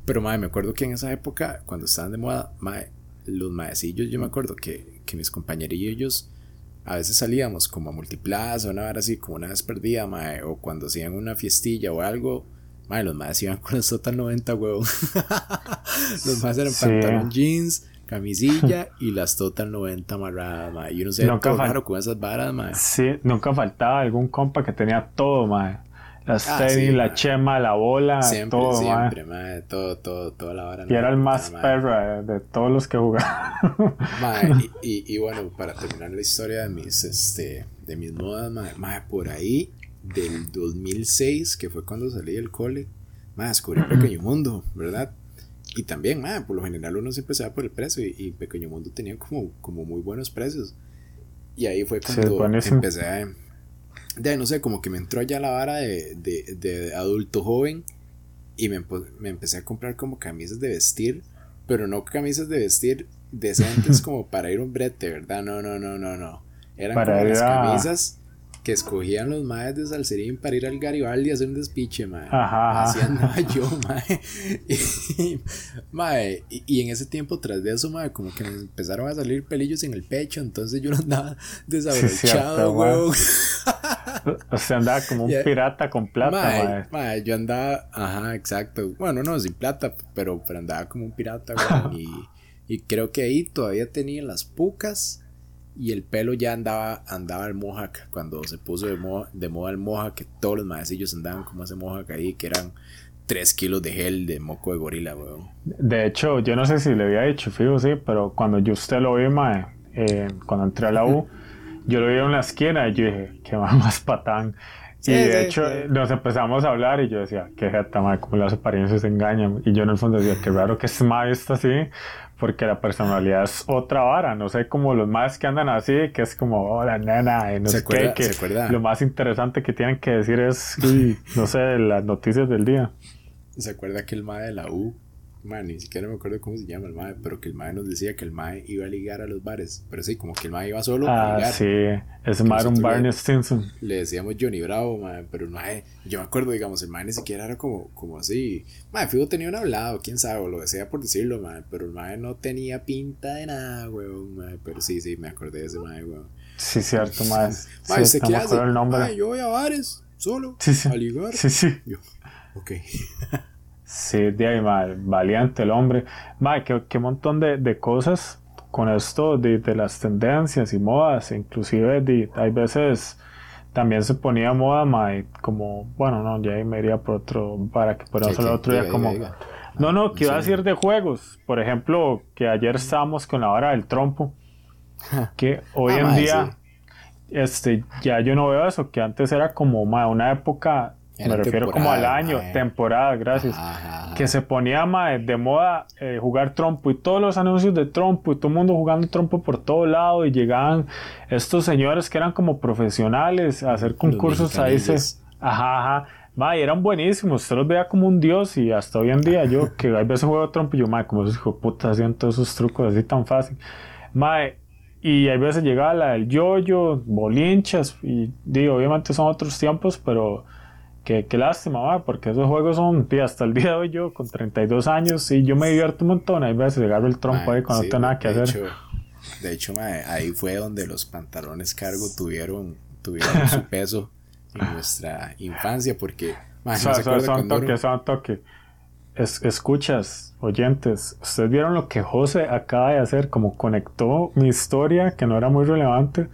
Pero, madre, me acuerdo que en esa época, cuando estaban de moda, madre, los maecillos, yo me acuerdo que, que mis compañerillos a veces salíamos como a multiplaza, una hora así, como una vez perdida, madre, o cuando hacían una fiestilla o algo, madre, los maes iban con los Total 90, weón. los maes eran pantalón jeans camisilla y las Total 90 amarradas, ma. Y uno se nunca raro con esas varas, ma. Sí, nunca faltaba algún compa que tenía todo, ma. Las ah, tenis, la chema, la bola, siempre, todo, siempre, ma. Todo, todo, toda la vara. Y era el más perra de todos los que jugaban. y, y, bueno, para terminar la historia de mis, este, de mis modas, ma, ma, por ahí, del 2006, que fue cuando salí del cole, ma, descubrí un pequeño mundo, ¿verdad? Y también, por lo general uno siempre se va por el precio y, Pequeño Mundo tenía como, como muy buenos precios. Y ahí fue cuando empecé a... De, no sé, como que me entró ya la vara de, de, adulto joven y me, me, empecé a comprar como camisas de vestir, pero no camisas de vestir decentes como para ir a un brete, ¿verdad? No, no, no, no, no. Eran como las camisas que escogían los maes de Salserín para ir al Garibaldi a hacer un despiche, mae. Ajá. Así andaba yo, mae. Y, mae, y, en ese tiempo, tras de eso, mae, como que me empezaron a salir pelillos en el pecho, entonces yo no andaba desabrochado, weón. o sea, andaba como un pirata con plata, mae, mae. yo andaba, ajá, exacto. Bueno, no, sin plata, pero, pero andaba como un pirata, weón. y, y creo que ahí todavía tenía las pucas y el pelo ya andaba andaba el mohawk cuando se puso de moda, de moda el mohawk que todos los maecillos andaban como ese mohawk ahí que eran 3 kilos de gel de moco de gorila weón. de hecho yo no sé si le había dicho fijo sí pero cuando yo usted lo vi mae, eh, cuando entré a la U yo lo vi en la esquina y yo dije que va más patán y de hecho nos empezamos a hablar y yo decía, qué jeta, madre, como las apariencias se engañan. Y yo en el fondo decía, qué raro que es mae está así, porque la personalidad es otra vara, no sé, como los más que andan así, que es como, hola nena, y no sé qué, que lo más interesante que tienen que decir es, no sé, las noticias del día. ¿Se acuerda que el mae de la U Man, ni siquiera me acuerdo cómo se llama el mae, pero que el mae nos decía que el mae iba a ligar a los bares. Pero sí, como que el mae iba solo a ah, ligar. sí, ese mae era un Barney Stinson. Le decíamos Johnny Bravo, mae, pero el mae, yo me acuerdo, digamos, el mae ni siquiera era como, como así. Mae, Figo tenía un hablado, quién sabe, o lo decía por decirlo, mae, pero el mae no tenía pinta de nada, weón, mae. Pero sí, sí, me acordé de ese mae, weón. Sí, cierto, mae. Mae, sí, qué hace? El nombre. Mae, yo voy a bares, solo, sí, sí. a ligar. Sí, sí. Yo, ok. Sí, de ahí, valiente el hombre. Madre, qué, qué montón de, de, cosas con esto de, de, las tendencias y modas. Inclusive de, hay veces también se ponía moda, madre, como, bueno, no, ya me iría por otro, para que podamos hablar otro día como... No, no, que iba a decir de juegos. Por ejemplo, que ayer estábamos con la hora del trompo. Que hoy ah, en día, este, ya yo no veo eso, que antes era como una época me refiero como al año, temporada, gracias. Que se ponía de moda eh, jugar trompo y todos los anuncios de trompo y todo el mundo jugando trompo por todo lado y llegaban estos señores que eran como profesionales a hacer concursos ahí. Se, ajá, ajá. Ma, y eran buenísimos, usted los veía como un dios y hasta hoy en día yo que a veces juego trompo y yo, madre, como esos hijos putas hacían todos esos trucos así tan fácil. Madre, y hay veces llegaba la del yoyo, bolinchas y digo, obviamente son otros tiempos, pero Qué, qué lástima, ¿va? porque esos juegos son, tía, hasta el día de hoy yo con 32 años y yo me divierto un montón, hay veces agarro el trompo ahí cuando no tengo nada que hacer. de hecho, ahí fue donde los pantalones cargo tuvieron tuvieron su peso en nuestra infancia, porque... Man, no se son toque, son toque. Es, escuchas, oyentes, ustedes vieron lo que José acaba de hacer, como conectó mi historia, que no era muy relevante,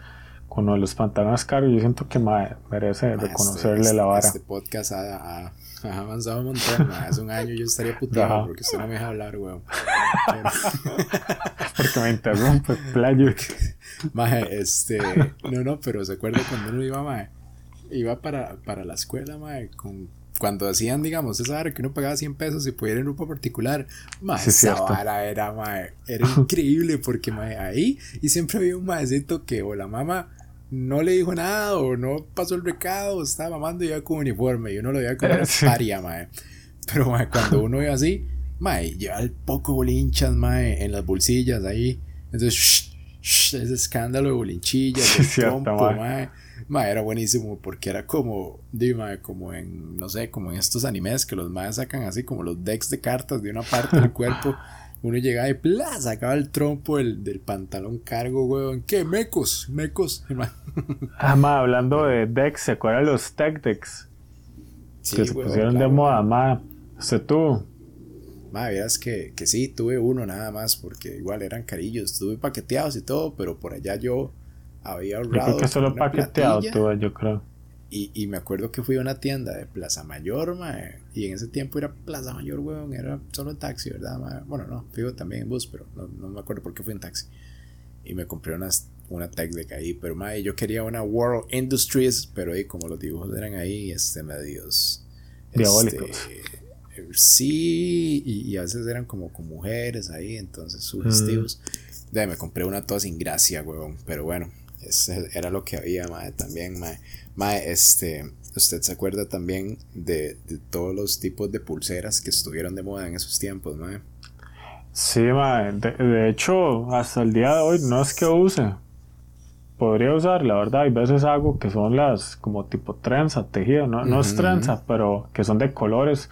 con los pantalones caros. Yo siento que merece reconocerle este, la vara. Este podcast ha, ha, avanzado un montón. Hace un año yo estaría puteado porque usted no me deja hablar, weón. porque me interrumpe, playo. Maje, este. No, no, pero se acuerda cuando uno iba, maje, iba para, para la escuela, maje, con cuando hacían, digamos, esa vara que uno pagaba 100 pesos y podía ir en grupo particular, más esa vara era, mae, era increíble porque mae, ahí y siempre había un maecito que o la mamá no le dijo nada o no pasó el recado, estaba mamando y iba con uniforme y uno lo veía como una paria, mae. Pero mae, cuando uno iba así, mae, lleva el poco bolinchas, mae, en las bolsillas ahí. Entonces, shh, ese escándalo de bolinchillas, el trompo, mae Ma, era buenísimo porque era como, dime, como en, no sé, como en estos animes que los más sacan así como los decks de cartas de una parte del cuerpo. Uno llegaba y ¡plá! sacaba el trompo del, del pantalón cargo, weón. ¿Qué? Mecos, mecos. ah, ma, hablando de decks, ¿se acuerdan los tech decks? Sí, que se pusieron de moda, ma. ¿Usted tuvo? Ma, verás que, que sí, tuve uno nada más porque igual eran carillos. Tuve paqueteados y todo, pero por allá yo había ahorrado. Yo creo que solo paqueteado tuve, yo creo. Y, y, me acuerdo que fui a una tienda de Plaza Mayor, mae, y en ese tiempo era Plaza Mayor, weón, era solo taxi, ¿verdad? Bueno, no, fui también en bus, pero no, no, me acuerdo por qué fui en taxi. Y me compré unas, una tech de ahí, pero mae, yo quería una World Industries, pero ahí como los dibujos eran ahí, este, medios... Diabólicos. Este, sí, y, a veces eran como con mujeres ahí, entonces sugestivos. Mm. me compré una toda sin gracia, weón, pero bueno, era lo que había, mae, también, mae. Mae, este, usted se acuerda también de, todos los tipos de pulseras que estuvieron de moda en esos tiempos, mae. Sí, mae. De, hecho, hasta el día de hoy no es que use. Podría usar, la verdad, hay veces hago que son las como tipo trenza, tejido, no, no es trenza, pero que son de colores.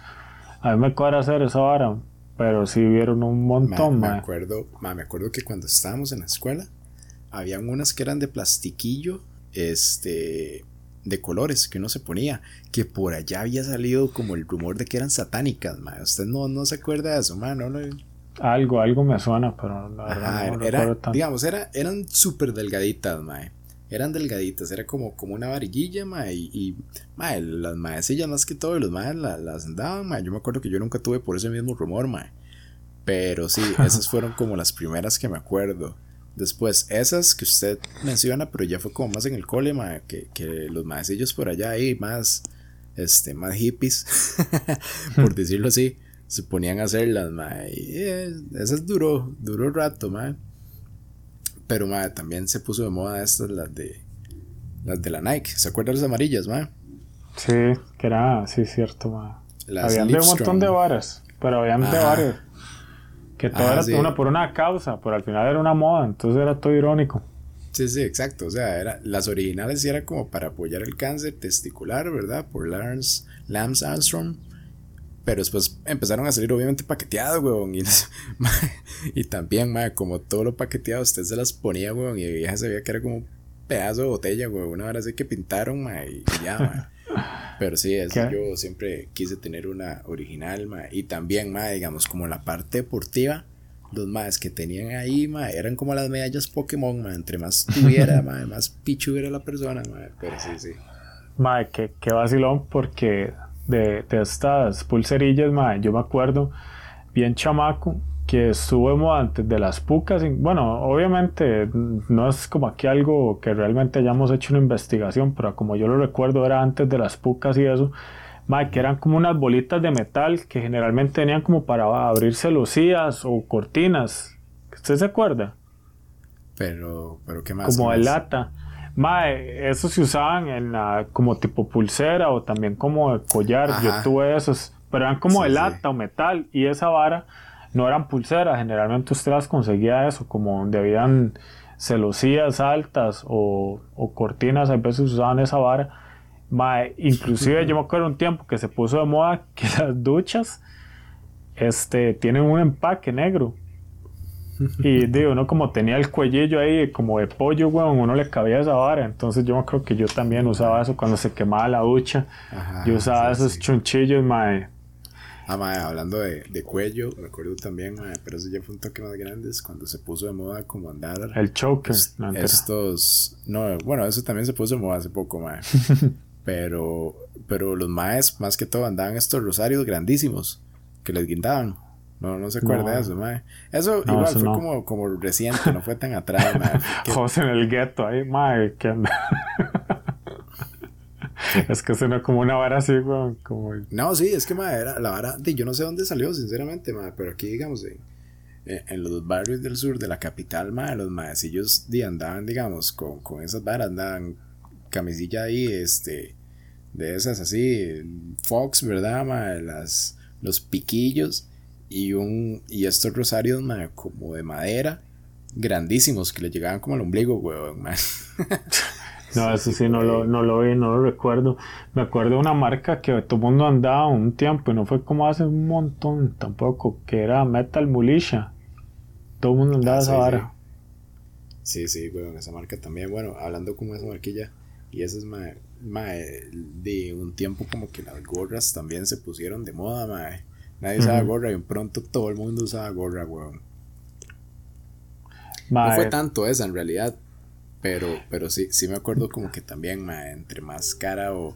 A mí me cuadra hacer esa vara, pero sí vieron un montón, mae. Me acuerdo, me acuerdo que cuando estábamos en la escuela, habían unas que eran de plastiquillo, este, de colores que uno se ponía, que por allá había salido como el rumor de que eran satánicas, ma. Usted no, no se acuerda de eso, ma, no Algo, algo me suena, pero la verdad no era, digamos, era, eran súper delgaditas, ma. Eran delgaditas, era como, como una variguilla, ma, y, y ma, las maecillas más que todo, y los maes las andaban, ma. Yo me acuerdo que yo nunca tuve por ese mismo rumor, ma. Pero sí, esas fueron como las primeras que me acuerdo. Después, esas que usted menciona, pero ya fue como más en el cole, que, que, los maecillos por allá ahí, más, este, más hippies, por decirlo así, se ponían a hacerlas, ma, y eh, esas duró, duró rato, ma. Pero, ma, también se puso de moda estas, las de, las de la Nike, ¿se acuerdan las amarillas, ma? Sí, que era, sí, cierto, ma. habían de un montón de varas, pero habían de varios. Que todo era una por una causa, pero al final era una moda, entonces era todo irónico. Sí, sí, exacto. O sea, era, las originales sí era como para apoyar el cáncer testicular, ¿verdad? Por Lance, Lance Armstrong. Pero después empezaron a salir obviamente paqueteados, weón. Y, y también, ma, como todo lo paqueteado, usted se las ponía, weón. Y vieja se veía que era como un pedazo de botella, weón. Una hora así que pintaron, ma, y, ya, ma. Pero sí, eso yo siempre quise tener una original, ma, y también, ma, digamos, como la parte deportiva, los más que tenían ahí, ma, eran como las medallas Pokémon, ma, entre más tuviera, ma, más pichu era la persona, ma, pero sí, sí. Ma, qué, qué vacilón, porque de, de estas pulserillas, ma, yo me acuerdo, bien chamaco, que estuvo antes de las pucas. Bueno, obviamente no es como aquí algo que realmente hayamos hecho una investigación, pero como yo lo recuerdo era antes de las pucas y eso, que eran como unas bolitas de metal que generalmente tenían como para abrirse lucías o cortinas. ¿Usted se acuerda? Pero, pero ¿qué más? Como de lata. Mae, esos se usaban en la, como tipo pulsera o también como collar. Yo tuve esos, pero eran como de lata o metal y esa vara no eran pulseras, generalmente usted las conseguía eso, como donde habían celosías altas o, cortinas, a veces usaban esa vara. inclusive yo me acuerdo un tiempo que se puso de moda que las duchas este, tienen un empaque negro. Y digo, uno como tenía el cuellillo ahí como de pollo, weón, uno le cabía esa vara. Entonces yo me creo que yo también usaba eso cuando se quemaba la ducha. yo usaba esos chunchillos, mae. Ah, mae, hablando de, de, cuello, me acuerdo también, mae, pero eso ya fue un toque más grande, es cuando se puso de moda como andar. El choker. Pues, estos. No, bueno, eso también se puso de moda hace poco, mae. pero, pero los maes, más que todo, andaban estos rosarios grandísimos que les guindaban. No, no se acuerda de eso, mae. Eso igual fue como, como reciente, no fue tan atrás, mae. José en el gueto ahí, mae, que Es que suena como una vara así, como... No, sí, es que, mae, era la vara... De, yo no sé dónde salió, sinceramente, mae, pero aquí, digamos, en, en los barrios del sur de la capital, mae, los maecillos de, andaban, digamos, con, con esas varas, andaban camisilla ahí, este... De esas así, Fox, ¿verdad, mae? Las, los piquillos y, un, y estos rosarios, como de madera, grandísimos, que le llegaban como al ombligo, weón, No, eso sí, no lo, no lo vi, no lo recuerdo. Me acuerdo de una marca que todo el mundo andaba un tiempo y no fue como hace un montón tampoco, que era Metal Mulisha. Todo el mundo andaba ah, esa vara. Sí, sí, weón, esa marca también. Bueno, hablando como esa marquilla, y eso es mae, de un tiempo como que las gorras también se pusieron de moda, mae. Nadie usaba gorra y pronto todo el mundo usaba gorra, weón. No fue tanto esa en realidad, pero, pero sí, sí me acuerdo como que también, entre más cara o,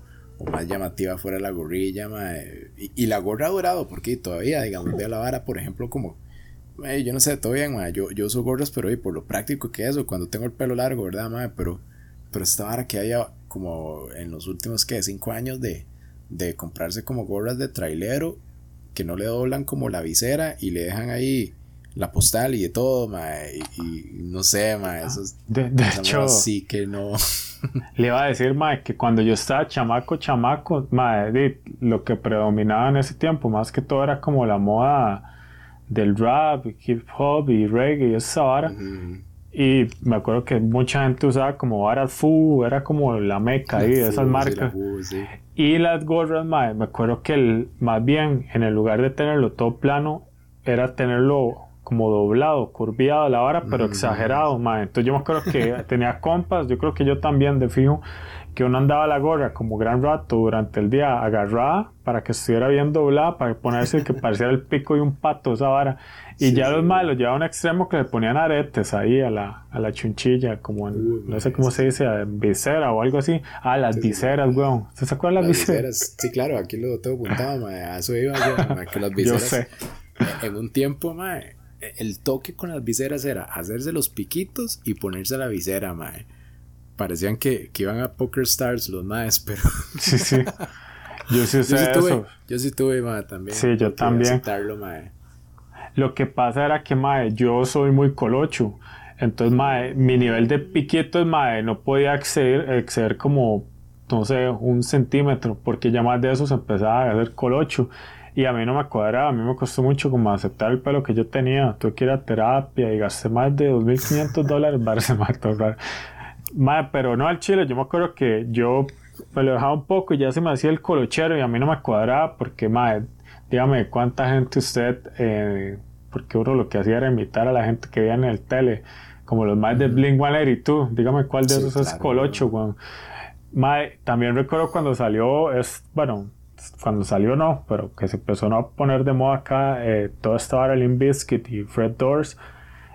más llamativa fuera la gorrilla, ma, y, la gorra ha durado, porque todavía, digamos, veo la vara, por ejemplo, como, yo no sé, todavía, ma, yo, yo uso gorras, pero por lo práctico que es, o cuando tengo el pelo largo, ¿verdad, ma? Pero, pero esta vara que haya como en los últimos, ¿qué? Cinco años de, de comprarse como gorras de trailero que no le doblan como la visera y le dejan ahí la postal y de todo, y, no sé, ma, eso de, de hecho, sí que no. le iba a decir, ma, que cuando yo estaba chamaco, chamaco, ma, lo que predominaba en ese tiempo, más que todo era como la moda del rap, hip hop y reggae y esa vara. Y me acuerdo que mucha gente usaba como varas Fu, era como la meca ahí de esas marcas. Y las gorras, mae, me acuerdo que el, más bien en el lugar de tenerlo todo plano, era tenerlo como doblado, curviado la vara, pero exagerado, mae. Entonces yo me acuerdo que tenía compas, yo creo que yo también de fijo, que uno andaba la gorra como gran rato durante el día agarrada para que estuviera bien doblada, para ponerse que pareciera el pico de un pato esa vara. Y ya los malos llevaban a un extremo que le ponían aretes ahí a la, a la chunchilla, como en, no sé cómo se dice, visera o algo así. Ah, las viseras, weón. ¿Usted se acuerda de las, viseras? Sí, claro, aquí lo tengo apuntado, mae. A eso iba yo, que las viseras. yo sé. En un tiempo, mae, el toque con las viseras era hacerse los piquitos y ponerse la visera, mae. Parecían que, que iban a Poker Stars los maes, pero. Sí, sí. Yo sí sé yo sí tuve, Yo sí tuve, mae, también. Sí, yo también. mae. Lo que pasa era que, mae, yo soy muy colocho. Entonces, mae, mi nivel de piquitos, mae, no podía exceder, exceder como, no sé, un centímetro, porque ya más de eso se empezaba a hacer colocho. Y a mí no me cuadraba, a mí me costó mucho como aceptar el pelo que yo tenía. Tuve que ir a terapia y gasté más de 2.500 dólares para ese Mae, pero no al chile, yo me acuerdo que yo me lo dejaba un poco y ya se me hacía el colochero y a mí no me cuadraba porque, mae, dígame cuánta gente usted, eh, porque uno lo que hacía era imitar a la gente que veía en el tele, como los más de Blink 182, dígame cuál de esos es Colocho, weón. también recuerdo cuando salió, es, bueno, cuando salió no, pero que se empezó a poner de moda acá, eh, todo estaba Limp Bizkit y Fred Doors,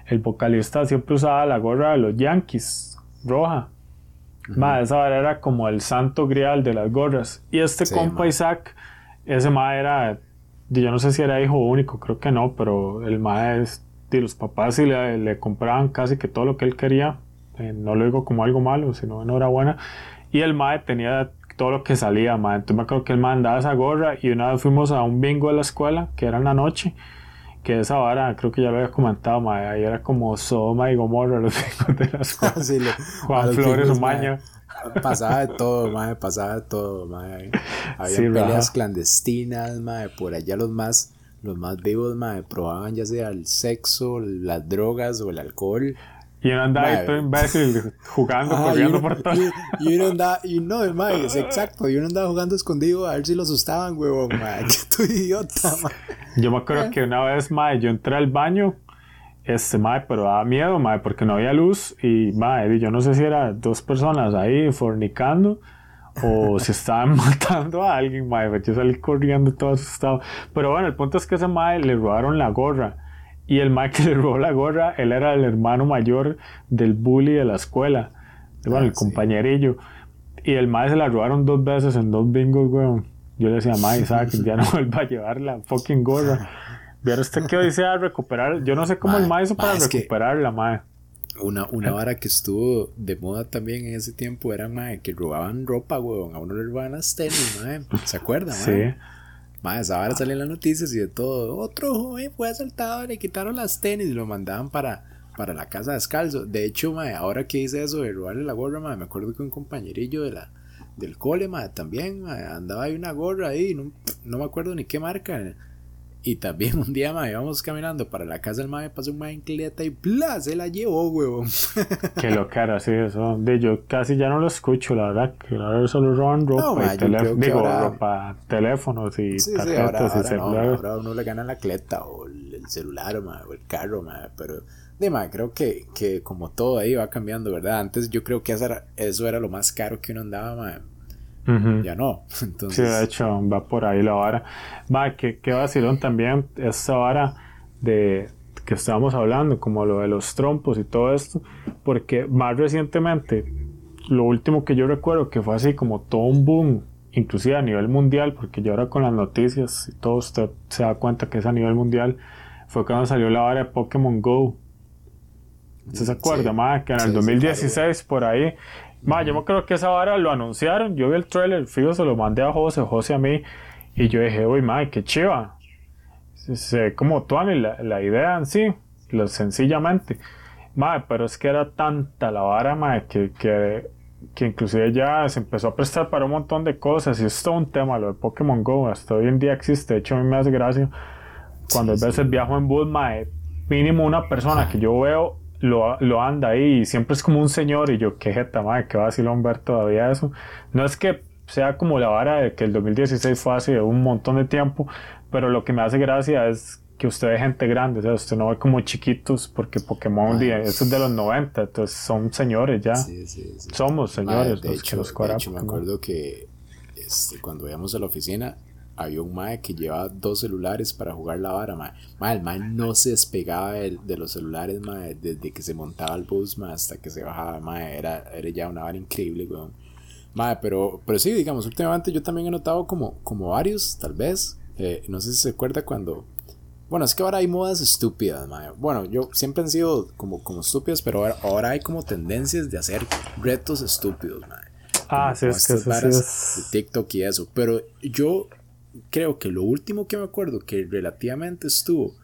el vocalista siempre usaba la gorra de los Yankees, roja. esa era como el santo grial de las gorras. Y este compa Isaac, ese ma era yo no sé si era hijo único, creo que no, pero el maestro de los papás sí le, compraban casi que todo lo que él quería. Eh, no lo digo como algo malo, sino enhorabuena. Y el mae tenía todo lo que salía, mae. Entonces me acuerdo que el mae andaba esa gorra y una vez fuimos a un bingo de la escuela, que era en la noche, que esa vara, creo que ya lo había comentado, mae. Ahí era como Soma y Gomorra los bingos de la escuela. Juan Flores Umaña pasaba de todo, madre, pasaba de todo, madre. Había peleas clandestinas, madre, por allá los más, los más vivos, madre, probaban ya sea el sexo, las drogas o el alcohol. Y uno andaba ahí todo imbécil, jugando, corriendo por todo. Y, uno andaba, y no, madre, es exacto, y uno andaba jugando escondido a ver si lo asustaban, huevón, madre, que tú idiota, madre. Yo me acuerdo que una vez, madre, yo entré al baño Este, mae, pero daba miedo, mae, porque no había luz y, mae, yo no sé si eran dos personas ahí fornicando o si estaban matando a alguien, mae, yo salí corriendo todo asustado. Pero bueno, el punto es que ese mae le robaron la gorra y el mae que le robó la gorra, él era el hermano mayor del bully de la escuela, bueno, el ah, compañerillo. Y el mae se la robaron dos veces en dos bingos, weón. Yo le decía, mae, que Ya no vuelva a llevar la fucking gorra. Vieron usted que dice a recuperar. Yo no sé cómo el mae hizo para recuperarla, mae. Una, una vara que estuvo de moda también en ese tiempo era, mae, que robaban ropa, weón. A uno le robaban las tenis, mae. ¿Se acuerdan, mae? Sí. Mae, esa vara salía en las noticias y de todo. Otro joven fue asaltado, le quitaron las tenis y lo mandaban para, para la casa descalzo. De hecho, mae, ahora que hice eso de robarle la gorra, mae, me acuerdo que un compañerillo de la, del cole, mae, también, mae, andaba ahí una gorra ahí, no, no me acuerdo ni qué marca y también un día, mae, íbamos caminando para la casa del mae, pasó un mae en y ¡bla! Se la llevó, huevón. Qué lo cara, sí, eso. De, yo casi ya no lo escucho, la verdad. Que ahora solo roban ropa y teléfono. Digo, ropa, teléfonos y tarjetas y celulares. ahora uno le gana la cleta o el celular, o el carro, mae, pero. De mae, creo que, que como todo ahí va cambiando, ¿verdad? Antes yo creo que eso era, eso era lo más caro que uno andaba, mae ya no. Entonces... Sí, de hecho, va por ahí la vara. Va, que, que vacilón también esa vara de que estábamos hablando, como lo de los trompos y todo esto, porque más recientemente, lo último que yo recuerdo que fue así como todo un boom, inclusive a nivel mundial, porque yo ahora con las noticias y todo usted se da cuenta que es a nivel mundial, fue cuando salió la vara de Pokémon Go. ¿Usted se acuerda, más Que en el 2016 por ahí Ma, yo me creo que esa vara lo anunciaron. Yo vi el trailer, fijo, se lo mandé a José, José a mí. Y yo dije, uy, ma, qué chiva. Se, como Tony, la, la idea en sí, lo, sencillamente. Ma, pero es que era tanta la vara, ma, que, que, que inclusive ya se empezó a prestar para un montón de cosas. Y es todo un tema, lo de Pokémon Go. Hasta hoy en día existe. De hecho, a mí me hace gracia. Cuando a veces viajo en bus, ma, mínimo una persona que yo veo lo, anda ahí y siempre es como un señor y yo, qué jeta, madre, qué vacilón ver todavía eso. No es que sea como la vara de que el 2016 fue hace un montón de tiempo, pero lo que me hace gracia es que usted ve gente grande, o sea, usted no ve como chiquitos, porque Pokémon, eso es de los 90, entonces son señores ya. Somos señores de hecho, De hecho, me acuerdo que este, cuando íbamos a la oficina, había un mae que llevaba dos celulares para jugar la vara, mae. mae el mae no se despegaba de, los celulares, mae, desde que se montaba el bus, mae, hasta que se bajaba, mae. Era, era ya una vara increíble, weón. Mae, pero, pero sí, digamos, últimamente yo también he notado como, como varios, tal vez. Eh, no sé si se acuerda cuando. Bueno, es que ahora hay modas estúpidas, mae. Bueno, yo siempre han sido como, como estúpidas, pero ahora, hay como tendencias de hacer retos estúpidos, mae. Ah, sí, es que sí es... De TikTok y eso. Pero yo creo que lo último que me acuerdo que relativamente estuvo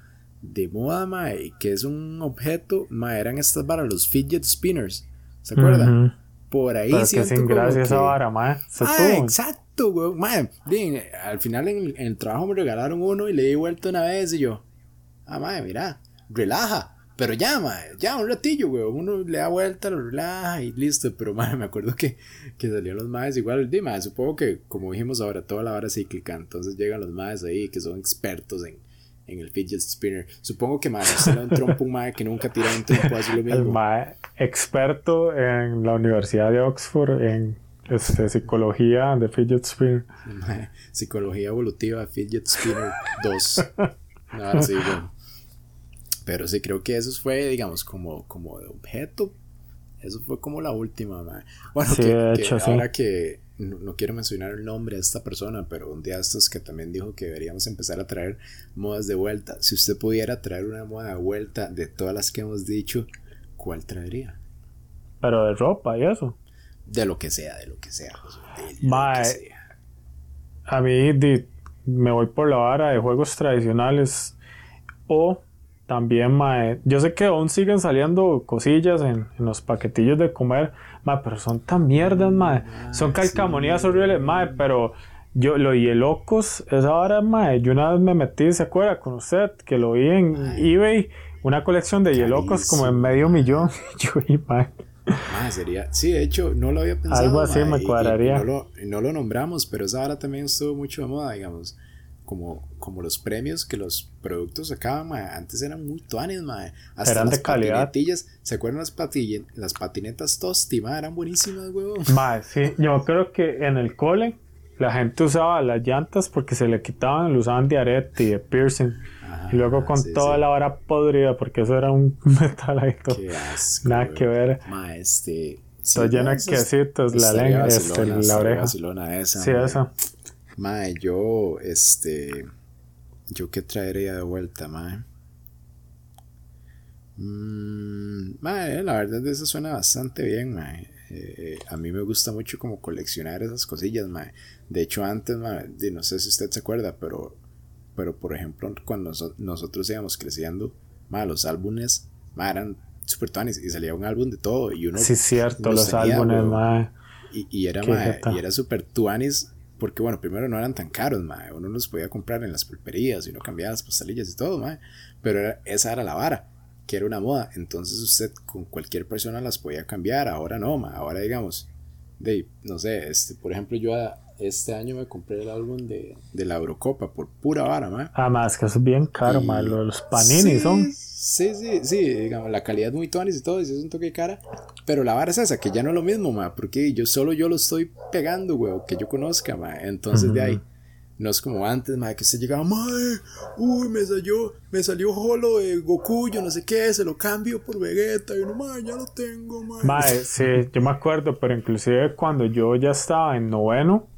de moda, mae, que es un objeto, mae, eran estas varas, los fidget spinners. ¿Se acuerdan? Por ahí sí. que sin gracia esa vara, mae. Ah, exacto, güey. Mae, bien, al final en, el trabajo me regalaron uno y le di vuelta una vez y yo, ah, mae, mira, relaja. Pero ya, mae, ya un ratillo, güey. Uno le da vuelta, lo relaja y listo. Pero, mae, me acuerdo que, que salían los maes igual. Dime, supongo que, como dijimos ahora, toda la vara cíclica. Entonces llegan los maes ahí que son expertos en, en el fidget spinner. Supongo que, mae, se le trompo un mae que nunca tira un trompo así lo mismo. El mae experto en la Universidad de Oxford en este, psicología de fidget spinner. psicología evolutiva fidget spinner 2. Nada, sí, bueno. Pero sí, creo que eso fue, digamos, como, como de objeto. Eso fue como la última, Bueno, que, ahora que no, quiero mencionar el nombre de esta persona, pero un día estos que también dijo que deberíamos empezar a traer modas de vuelta. Si usted pudiera traer una moda de vuelta de todas las que hemos dicho, ¿cuál traería? Pero de ropa y eso. De lo que sea, de lo que sea. A mí me voy por la vara de juegos tradicionales o también, mae, yo sé que aún siguen saliendo cosillas en, los paquetillos de comer, mae, pero son tan mierdas, mae. Ah, son calcamonías horribles, mae, pero yo lo y locos, esa hora, mae, yo una vez me metí, ¿se acuerda con usted? Que lo vi en eBay, una colección de hielocos como en medio millón. yo vi, mae. sería, sí, de hecho, no lo había pensado. Algo así me cuadraría. no, lo, no, lo, nombramos, pero esa hora también estuvo mucho de moda, digamos como, como los premios que los productos sacaban, mae, antes eran muy tuanes, mae. Hasta eran las de calidad. ¿se acuerdan las, patille- las patinetas Tosti, mae? Eran buenísimas, huevón. Mae, sí, yo creo que en el cole la gente usaba las llantas porque se le quitaban, lo usaban de arete y de piercing. y luego con sí, toda sí. la vara podrida, porque eso era un metal ahí todo. Qué asco. Nada huevón. que ver. Ma, este. sí, Todo lleno ma, de quesitos, la lengua, este, la oreja. esa, Sí, ma. eso. Mae, yo, este. Yo qué traería de vuelta, mae. Mm, mae, la verdad eso suena bastante bien, mae. Eh, a mí me gusta mucho como coleccionar esas cosillas, mae. De hecho, antes, mae, no sé si usted se acuerda, pero, pero por ejemplo, cuando noso- nosotros íbamos creciendo, mae, los álbumes, mae, eran super tuanis y salía un álbum de todo y uno Sí, cierto, los los tenía, álbumes, mae. y, y era, mae, y era super tuanis porque bueno, primero no eran tan caros, mae. Uno los podía comprar en las pulperías y uno cambiaba las pastelillas y todo, mae. Pero era- esa era la vara, que era una moda. Entonces usted con cualquier persona las podía cambiar. Ahora no, mae. Ahora digamos, de, no sé, este, por ejemplo, yo a- este año me compré el álbum de, de la Eurocopa por pura vara, mae. Además, que eso es bien caro, Y-. Los panini sí, son. Sí, sí, sí, digamos, la calidad es muy tuanis y todo, y es un toque cara. Pero la vara es esa, que ya no es lo mismo, ma, porque yo solo yo lo estoy pegando, güey, que yo conozca, ma. Entonces de ahí, no es como antes, ma, que usted llegaba, mae, uy, me salió, me salió holo de Goku, yo no sé qué, se lo cambio por Vegeta, y uno, ma, ya lo tengo, ma. Mae, sí, yo me acuerdo, pero inclusive cuando yo ya estaba en noveno,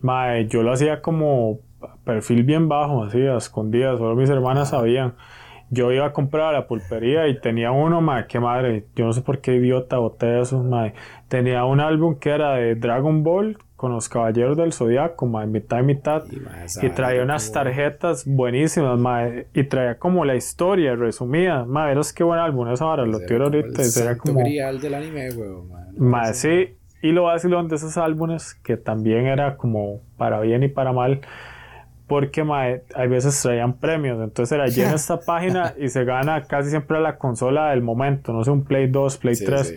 mae, yo lo hacía como perfil bien bajo, así, a escondidas, solo mis hermanas sabían. Yo iba a comprar a la pulpería y tenía uno, mae, qué madre, yo no sé por qué idiota boté eso, mae. Tenía un álbum que era de Dragon Ball con los Caballeros del Zodiaco, mae, mitad y mitad. Y, ma, esa Y traía unas tarjetas buenísimas, mae. Y traía como la historia resumida. Mae, verás qué buen álbum esa hora. Lo tiro ahorita el y santo como. grial del anime. No Mae, sé. sí. Y lo vacilón de esos álbumes, que también era como para bien y para mal. Porque, mae, hay veces traían premios. Entonces era llena esta página y se gana casi siempre la consola del momento. No sé, un Play 2, Play Sí, 3. sí.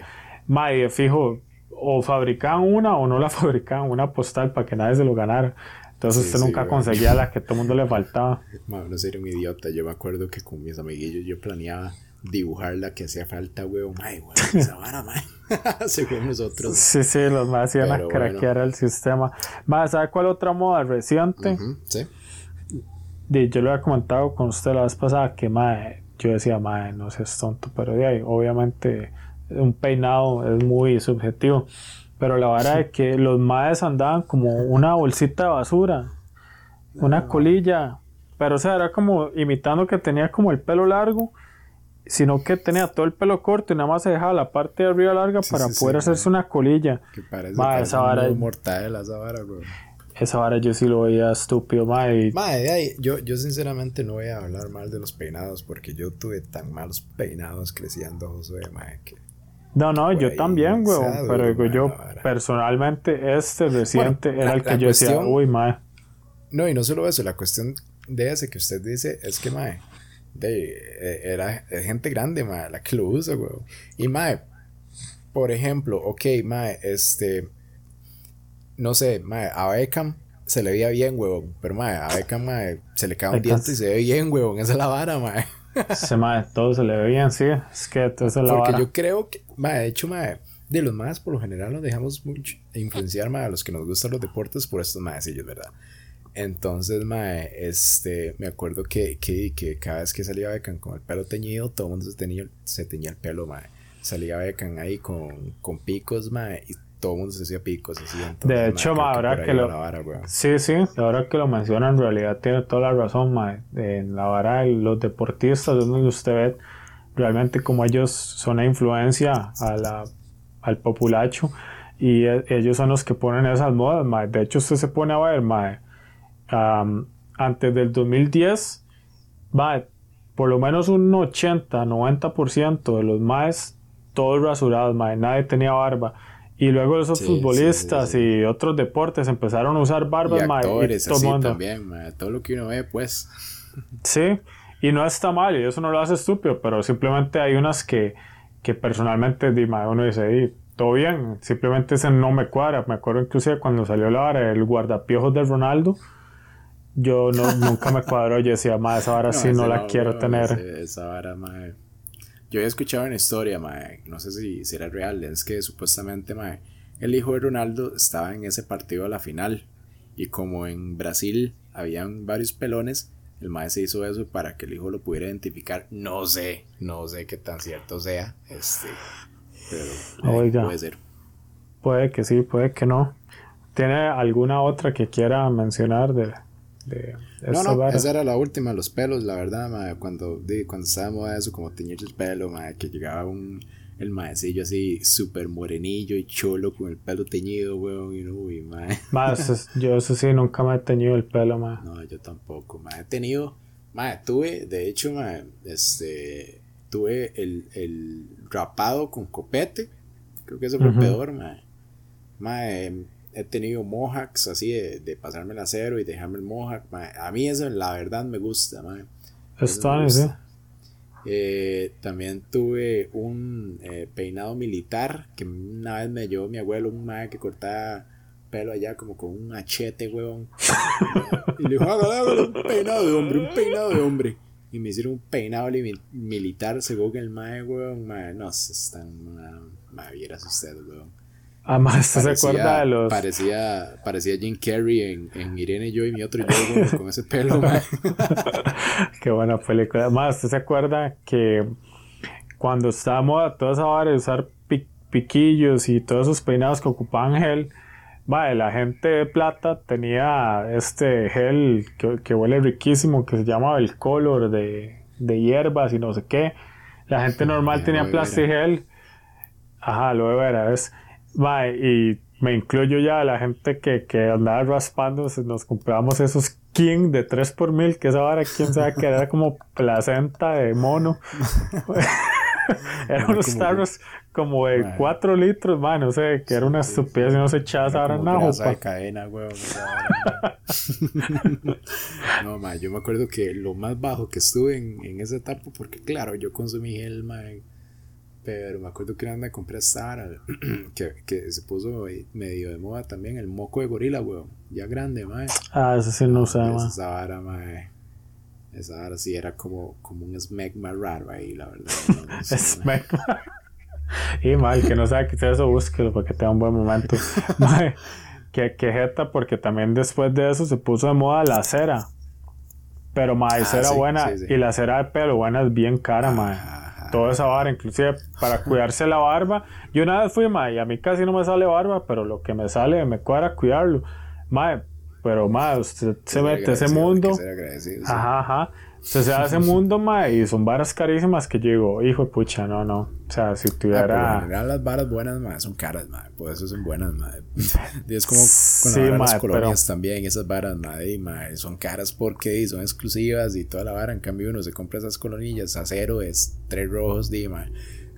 Mae, fijo, o fabricaban una o no la fabricaban, una postal para que nadie se lo ganara. Entonces Sí, usted nunca conseguía la que todo el mundo le faltaba. No ser un idiota. Yo me acuerdo que con mis amiguillos yo planeaba dibujar la que hacía falta, weón. Ay, weón, esa vara. Según nosotros. Sí, sí, los más iban a craquear el sistema. Más, ¿sabe cuál otra moda reciente? Sí. Di, yo lo había comentado con usted la vez pasada que mae, yo decía, mae, no seas tonto, pero de ahí, obviamente, un peinado es muy subjetivo. Pero la vara de que los maes andaban como una bolsita de basura, una colilla, pero o sea, era como imitando que tenía como el pelo largo, sino que tenía todo el pelo corto y nada más se dejaba la parte de arriba larga Sí, para sí, sí, poder hacerse una colilla. Que parece, Ma, parece esa vara- mortadela, esa vara, weón. Esa vara yo sí lo veía estúpido, mae. Mae, yo, yo sinceramente no voy a hablar mal de los peinados porque yo tuve tan malos peinados creciendo, Josué, mae, que... No, no, Por yo también, duro, Pero digo yo, vara. personalmente, este reciente Bueno, era la- el que yo decía, uy, mae. No, y no solo eso, la cuestión de ese que usted dice es que, mae, de, eh, era gente grande, mae, la que lo usa, weón. Y, mae, por ejemplo, ok, mae, este, no sé, mae, a Beckham se le veía bien, weón, pero, mae, a Beckham, mae, se le cae un diente y se ve bien, weón, esa es la vara, mae. Ese mae, todo se le ve bien, sí. Es que esa es la Porque vara. yo creo que, mae, de hecho, mae, de los más por lo general nos dejamos mucho influenciar, mae, a los que nos gustan los deportes por estos maecillos, ¿verdad? Entonces, mae, este, me acuerdo que, que, que cada vez que salía Beckham con el pelo teñido, todo el mundo se tenía, se teñía el pelo, mae. Salía Beckham ahí con, con picos, mae, y todo el mundo se hacía picos así. Entonces, De hecho, mae, ahora que va lo- la vara. Sí, sí, ahora que lo menciona, en realidad tiene toda la razón, mae. En la vara de los deportistas, es donde usted ve realmente como ellos son una influencia a la, al populacho y e- ellos son los que ponen esas modas, mae. De hecho, usted se pone a ver, mae, am, antes del 2010, mae, por lo menos un 80, 90% de los maes, todos rasurados, mae, nadie tenía barba. Y luego esos Sí, futbolistas sí, sí. y otros deportes empezaron a usar Y barbas, mae, y actores todo el así mundo. también, mae, todo lo que uno ve, pues. Sí, y no está mal, y eso no lo hace estúpido, pero simplemente hay unas que, que personalmente mae, uno dice, "Di, todo bien, simplemente ese no me cuadra. Me acuerdo inclusive cuando salió la vara del guardapiojos de Ronaldo, yo no, nunca me cuadro. Yo decía, ma, esa vara sí no la quiero tener. esa vara, ma. Yo he escuchado una historia, ma, no sé si, si era real, es que supuestamente, ma, el hijo de Ronaldo estaba en ese partido a la final. Y como en Brasil habían varios pelones, el maestro se hizo eso para que el hijo lo pudiera identificar. No sé, no sé qué tan cierto sea. Este, pero eh, puede ser. Puede que sí, puede que no. ¿Tiene alguna otra que quiera mencionar de, de no, no, esa era la última, los pelos, la verdad, cuando, cuando estábamos a eso, como teñir el pelo, que llegaba un, el maecillo así súper morenillo y cholo con el pelo teñido, weón, y no, uy, mae. Más, yo eso sí, nunca me he teñido el pelo, mae. No, yo tampoco, mae. He tenido, mae, tuve, de hecho, mae, este, tuve el, el rapado con copete, creo que eso fue peor, mae. Mae, he tenido mohawks así de, de pasarme el acero y dejarme el mohawk, mae. A mí eso, la verdad, me gusta, mae. Está. Eh, también tuve un eh, peinado militar que una vez me llevó mi abuelo, un madre que cortaba pelo allá como con un machete, huevón. y le dijo, hágale, un peinado de hombre, un peinado de hombre. Y me hicieron un peinado militar, según el mae, huevón, mae, no, están, mae, vieras usted, huevón. Además, ¿se acuerda de los...? Parecía, parecía Jim Carrey en, en Irene y yo y mi otro yo con ese pelo. Qué buena película. Además, ¿se acuerda que cuando estábamos a toda esa hora de usar piquillos y todos esos peinados que ocupaban gel, vale, la gente de plata tenía este gel que, que huele riquísimo que se llama el color de, de hierbas y no sé qué. La gente normal tenía plastigel. Ajá, lo de veras. y me incluyo ya la gente que, que andaba raspando, nos comprábamos esos King de 3 por mil, que esa vara, quién sabe que era como placenta de mono. Eran unos tarros como de 4 litros, man, no sé, que era una estupidez y no se echaba esa vara nada. de cadena, no, man, yo me acuerdo que lo más bajo que estuve en, en esa etapa, porque claro, yo consumí gel, man, pero me acuerdo que una vez me compré Sara, que, que se puso medio de moda también, el moco de gorila, weón. Ya grande, mae. Ah, ese sí no usaba. Esa vara, mae. Esa vara sí era como, como un smegma raro ahí, la verdad. smegma. y mal, que no sabe es eso, búsquelo para que tenga un buen momento. mae, que, que jeta, porque también después de eso se puso de moda la cera. Pero, mae, ah, cera buena. Y la cera de pelo buena es bien cara, mae toda esa vara, inclusive para cuidarse la barba. Yo una vez fui, mae, y a mí casi no me sale barba, pero lo que me sale me cuadra cuidarlo. Mae, pero mae, usted se mete ese mundo. Ajá, ajá. Se se hace mundo, mae, y son varas carísimas que yo digo, hijo de pucha, no, no. O sea, si tuviera. Ah, general, las varas buenas, mae, son caras, mae. Por eso son buenas, mae. Y es como con las colonias también, esas varas, mae, mae, son caras porque son exclusivas y toda la vara. En cambio, uno se compra esas colonillas a cero, es tres rojos, di, mae.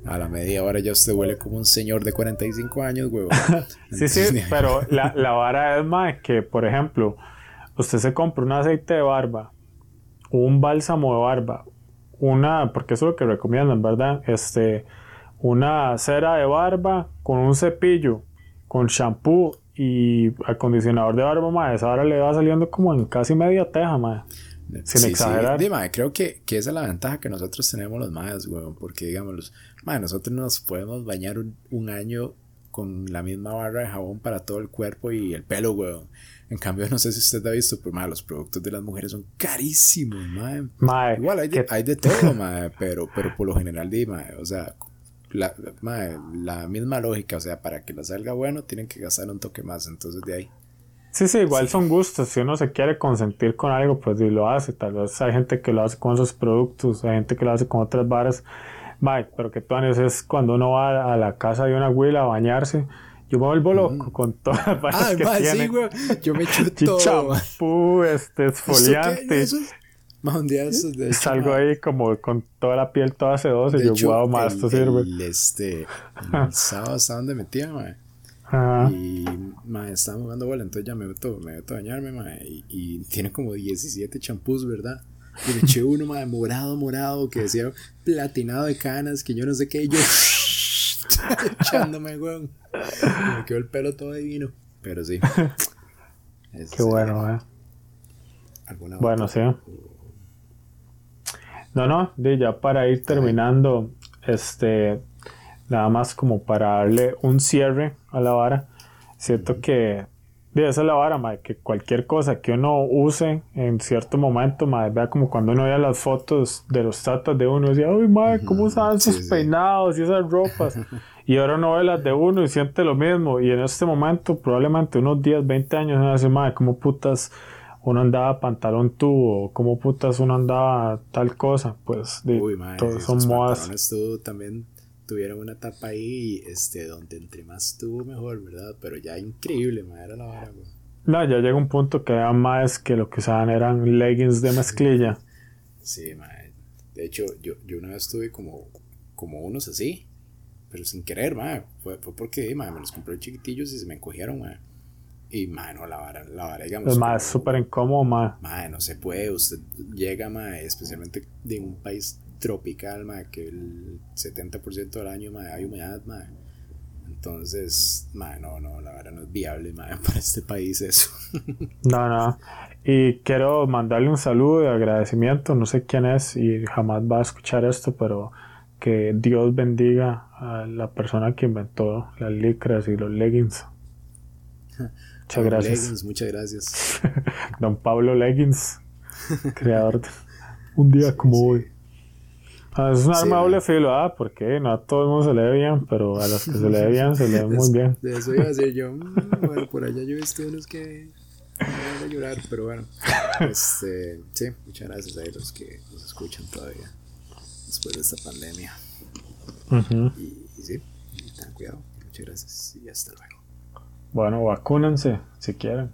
A la media hora ya usted huele como un señor de 45 años, huevo. sí, sí, pero la, la vara es, mae, que, por ejemplo, usted se compra un aceite de barba un bálsamo de barba, una, porque eso es lo que recomiendan, ¿verdad? Este, una cera de barba con un cepillo, con shampoo y acondicionador de barba, más ahora le va saliendo como en casi media teja, más Sin exagerar. Sí. creo que, que, esa es la ventaja que nosotros tenemos los más, weón, porque digamos, nosotros nos podemos bañar un, un, año con la misma barra de jabón para todo el cuerpo y el pelo, weón. En cambio, no sé si usted ha visto, pero los productos de las mujeres son carísimos, mae. Igual hay de, hay de todo, mae, pero, pero por lo general, di, mae, o sea, la, la misma lógica, o sea, para que la salga bueno, tienen que gastar un toque más, entonces de ahí. Sí, sí, igual son gustos. Si uno se quiere consentir con algo, pues lo hace. Tal vez hay gente que lo hace con esos productos, hay gente que lo hace con otras varas. Mae, pero que tú es cuando uno va a la casa de una abuela a bañarse yo me vuelvo loco con todas las ah, que tiene. Sí, güey. Yo me echo todo. Champú, este, esfoliante. ¿Eso Más un día eso, de hecho, Salgo ahí como con toda la piel toda sedosa y yo, wow, más esto sirve. El, este, el sábado estaba donde metía, mae. Y mae, estaba jugando bola, entonces ya me meto, me meto a bañarme, mae, y, y, tiene como 17 champús, ¿verdad? Y le eché uno, mae, morado, morado, que decía platinado de canas, que yo no sé qué, y yo echándome, weón. Me quedó el pelo todo divino. Pero sí. Qué bueno, eh. ¿Alguna Bueno, sí. No, no, ya para ir terminando, este, nada más como para darle un cierre a la vara, siento que de esa es la vara, mae, que cualquier cosa que uno use en cierto momento, mae, vea como cuando uno veía las fotos de los tatas de uno, decía, uy, mae, ¿cómo usaban esos Sí, sí. peinados y esas ropas? y ahora uno ve las de uno y siente lo mismo. Y en este momento, probablemente unos 10, 20 años, uno dice, mae, ¿cómo putas uno andaba pantalón tubo? ¿Cómo putas uno andaba tal cosa? Pues, de, Uy, madre, todos son modas. tú también tuvieron una etapa ahí, este, donde entre más tuvo mejor, ¿verdad? Pero ya increíble, madre, era la vara, güey. No, ya llega un punto que eran más que lo que usaban eran leggings de mezclilla. Sí, madre. De hecho, yo, yo una vez tuve como, como unos así, pero sin querer, madre. Fue, fue porque, madre, me los compré chiquitillos y se me encogieron, madre. Y, madre, no, la vara, la vara, digamos. Es más, súper incómodo, más. Mae, no se puede. Usted llega, mae, especialmente de un país tropical, mae, que el 70% del año, mae, hay humedad, mae. Entonces, mae, no, no, la verdad no es viable, mae, para este país eso. No, no. Y quiero mandarle un saludo de agradecimiento. No sé quién es y jamás va a escuchar esto, pero que Dios bendiga a la persona que inventó las licras y los leggings. Muchas gracias. Leggings, muchas gracias. Don Pablo Leggings, creador de Un día como sí. hoy. Ah, es un Sí, arma man. doble filo, ah, porque no a todo el mundo se le ve bien, pero a los que se le ve bien se le ve muy bien. De eso iba a decir yo. mm, Bueno, por allá yo he visto unos que me van a llorar, pero bueno. Este, sí, muchas gracias a los que nos escuchan todavía después de esta pandemia. Y, y sí, y tengan cuidado. Muchas gracias y hasta luego. Bueno, vacúnense si quieren.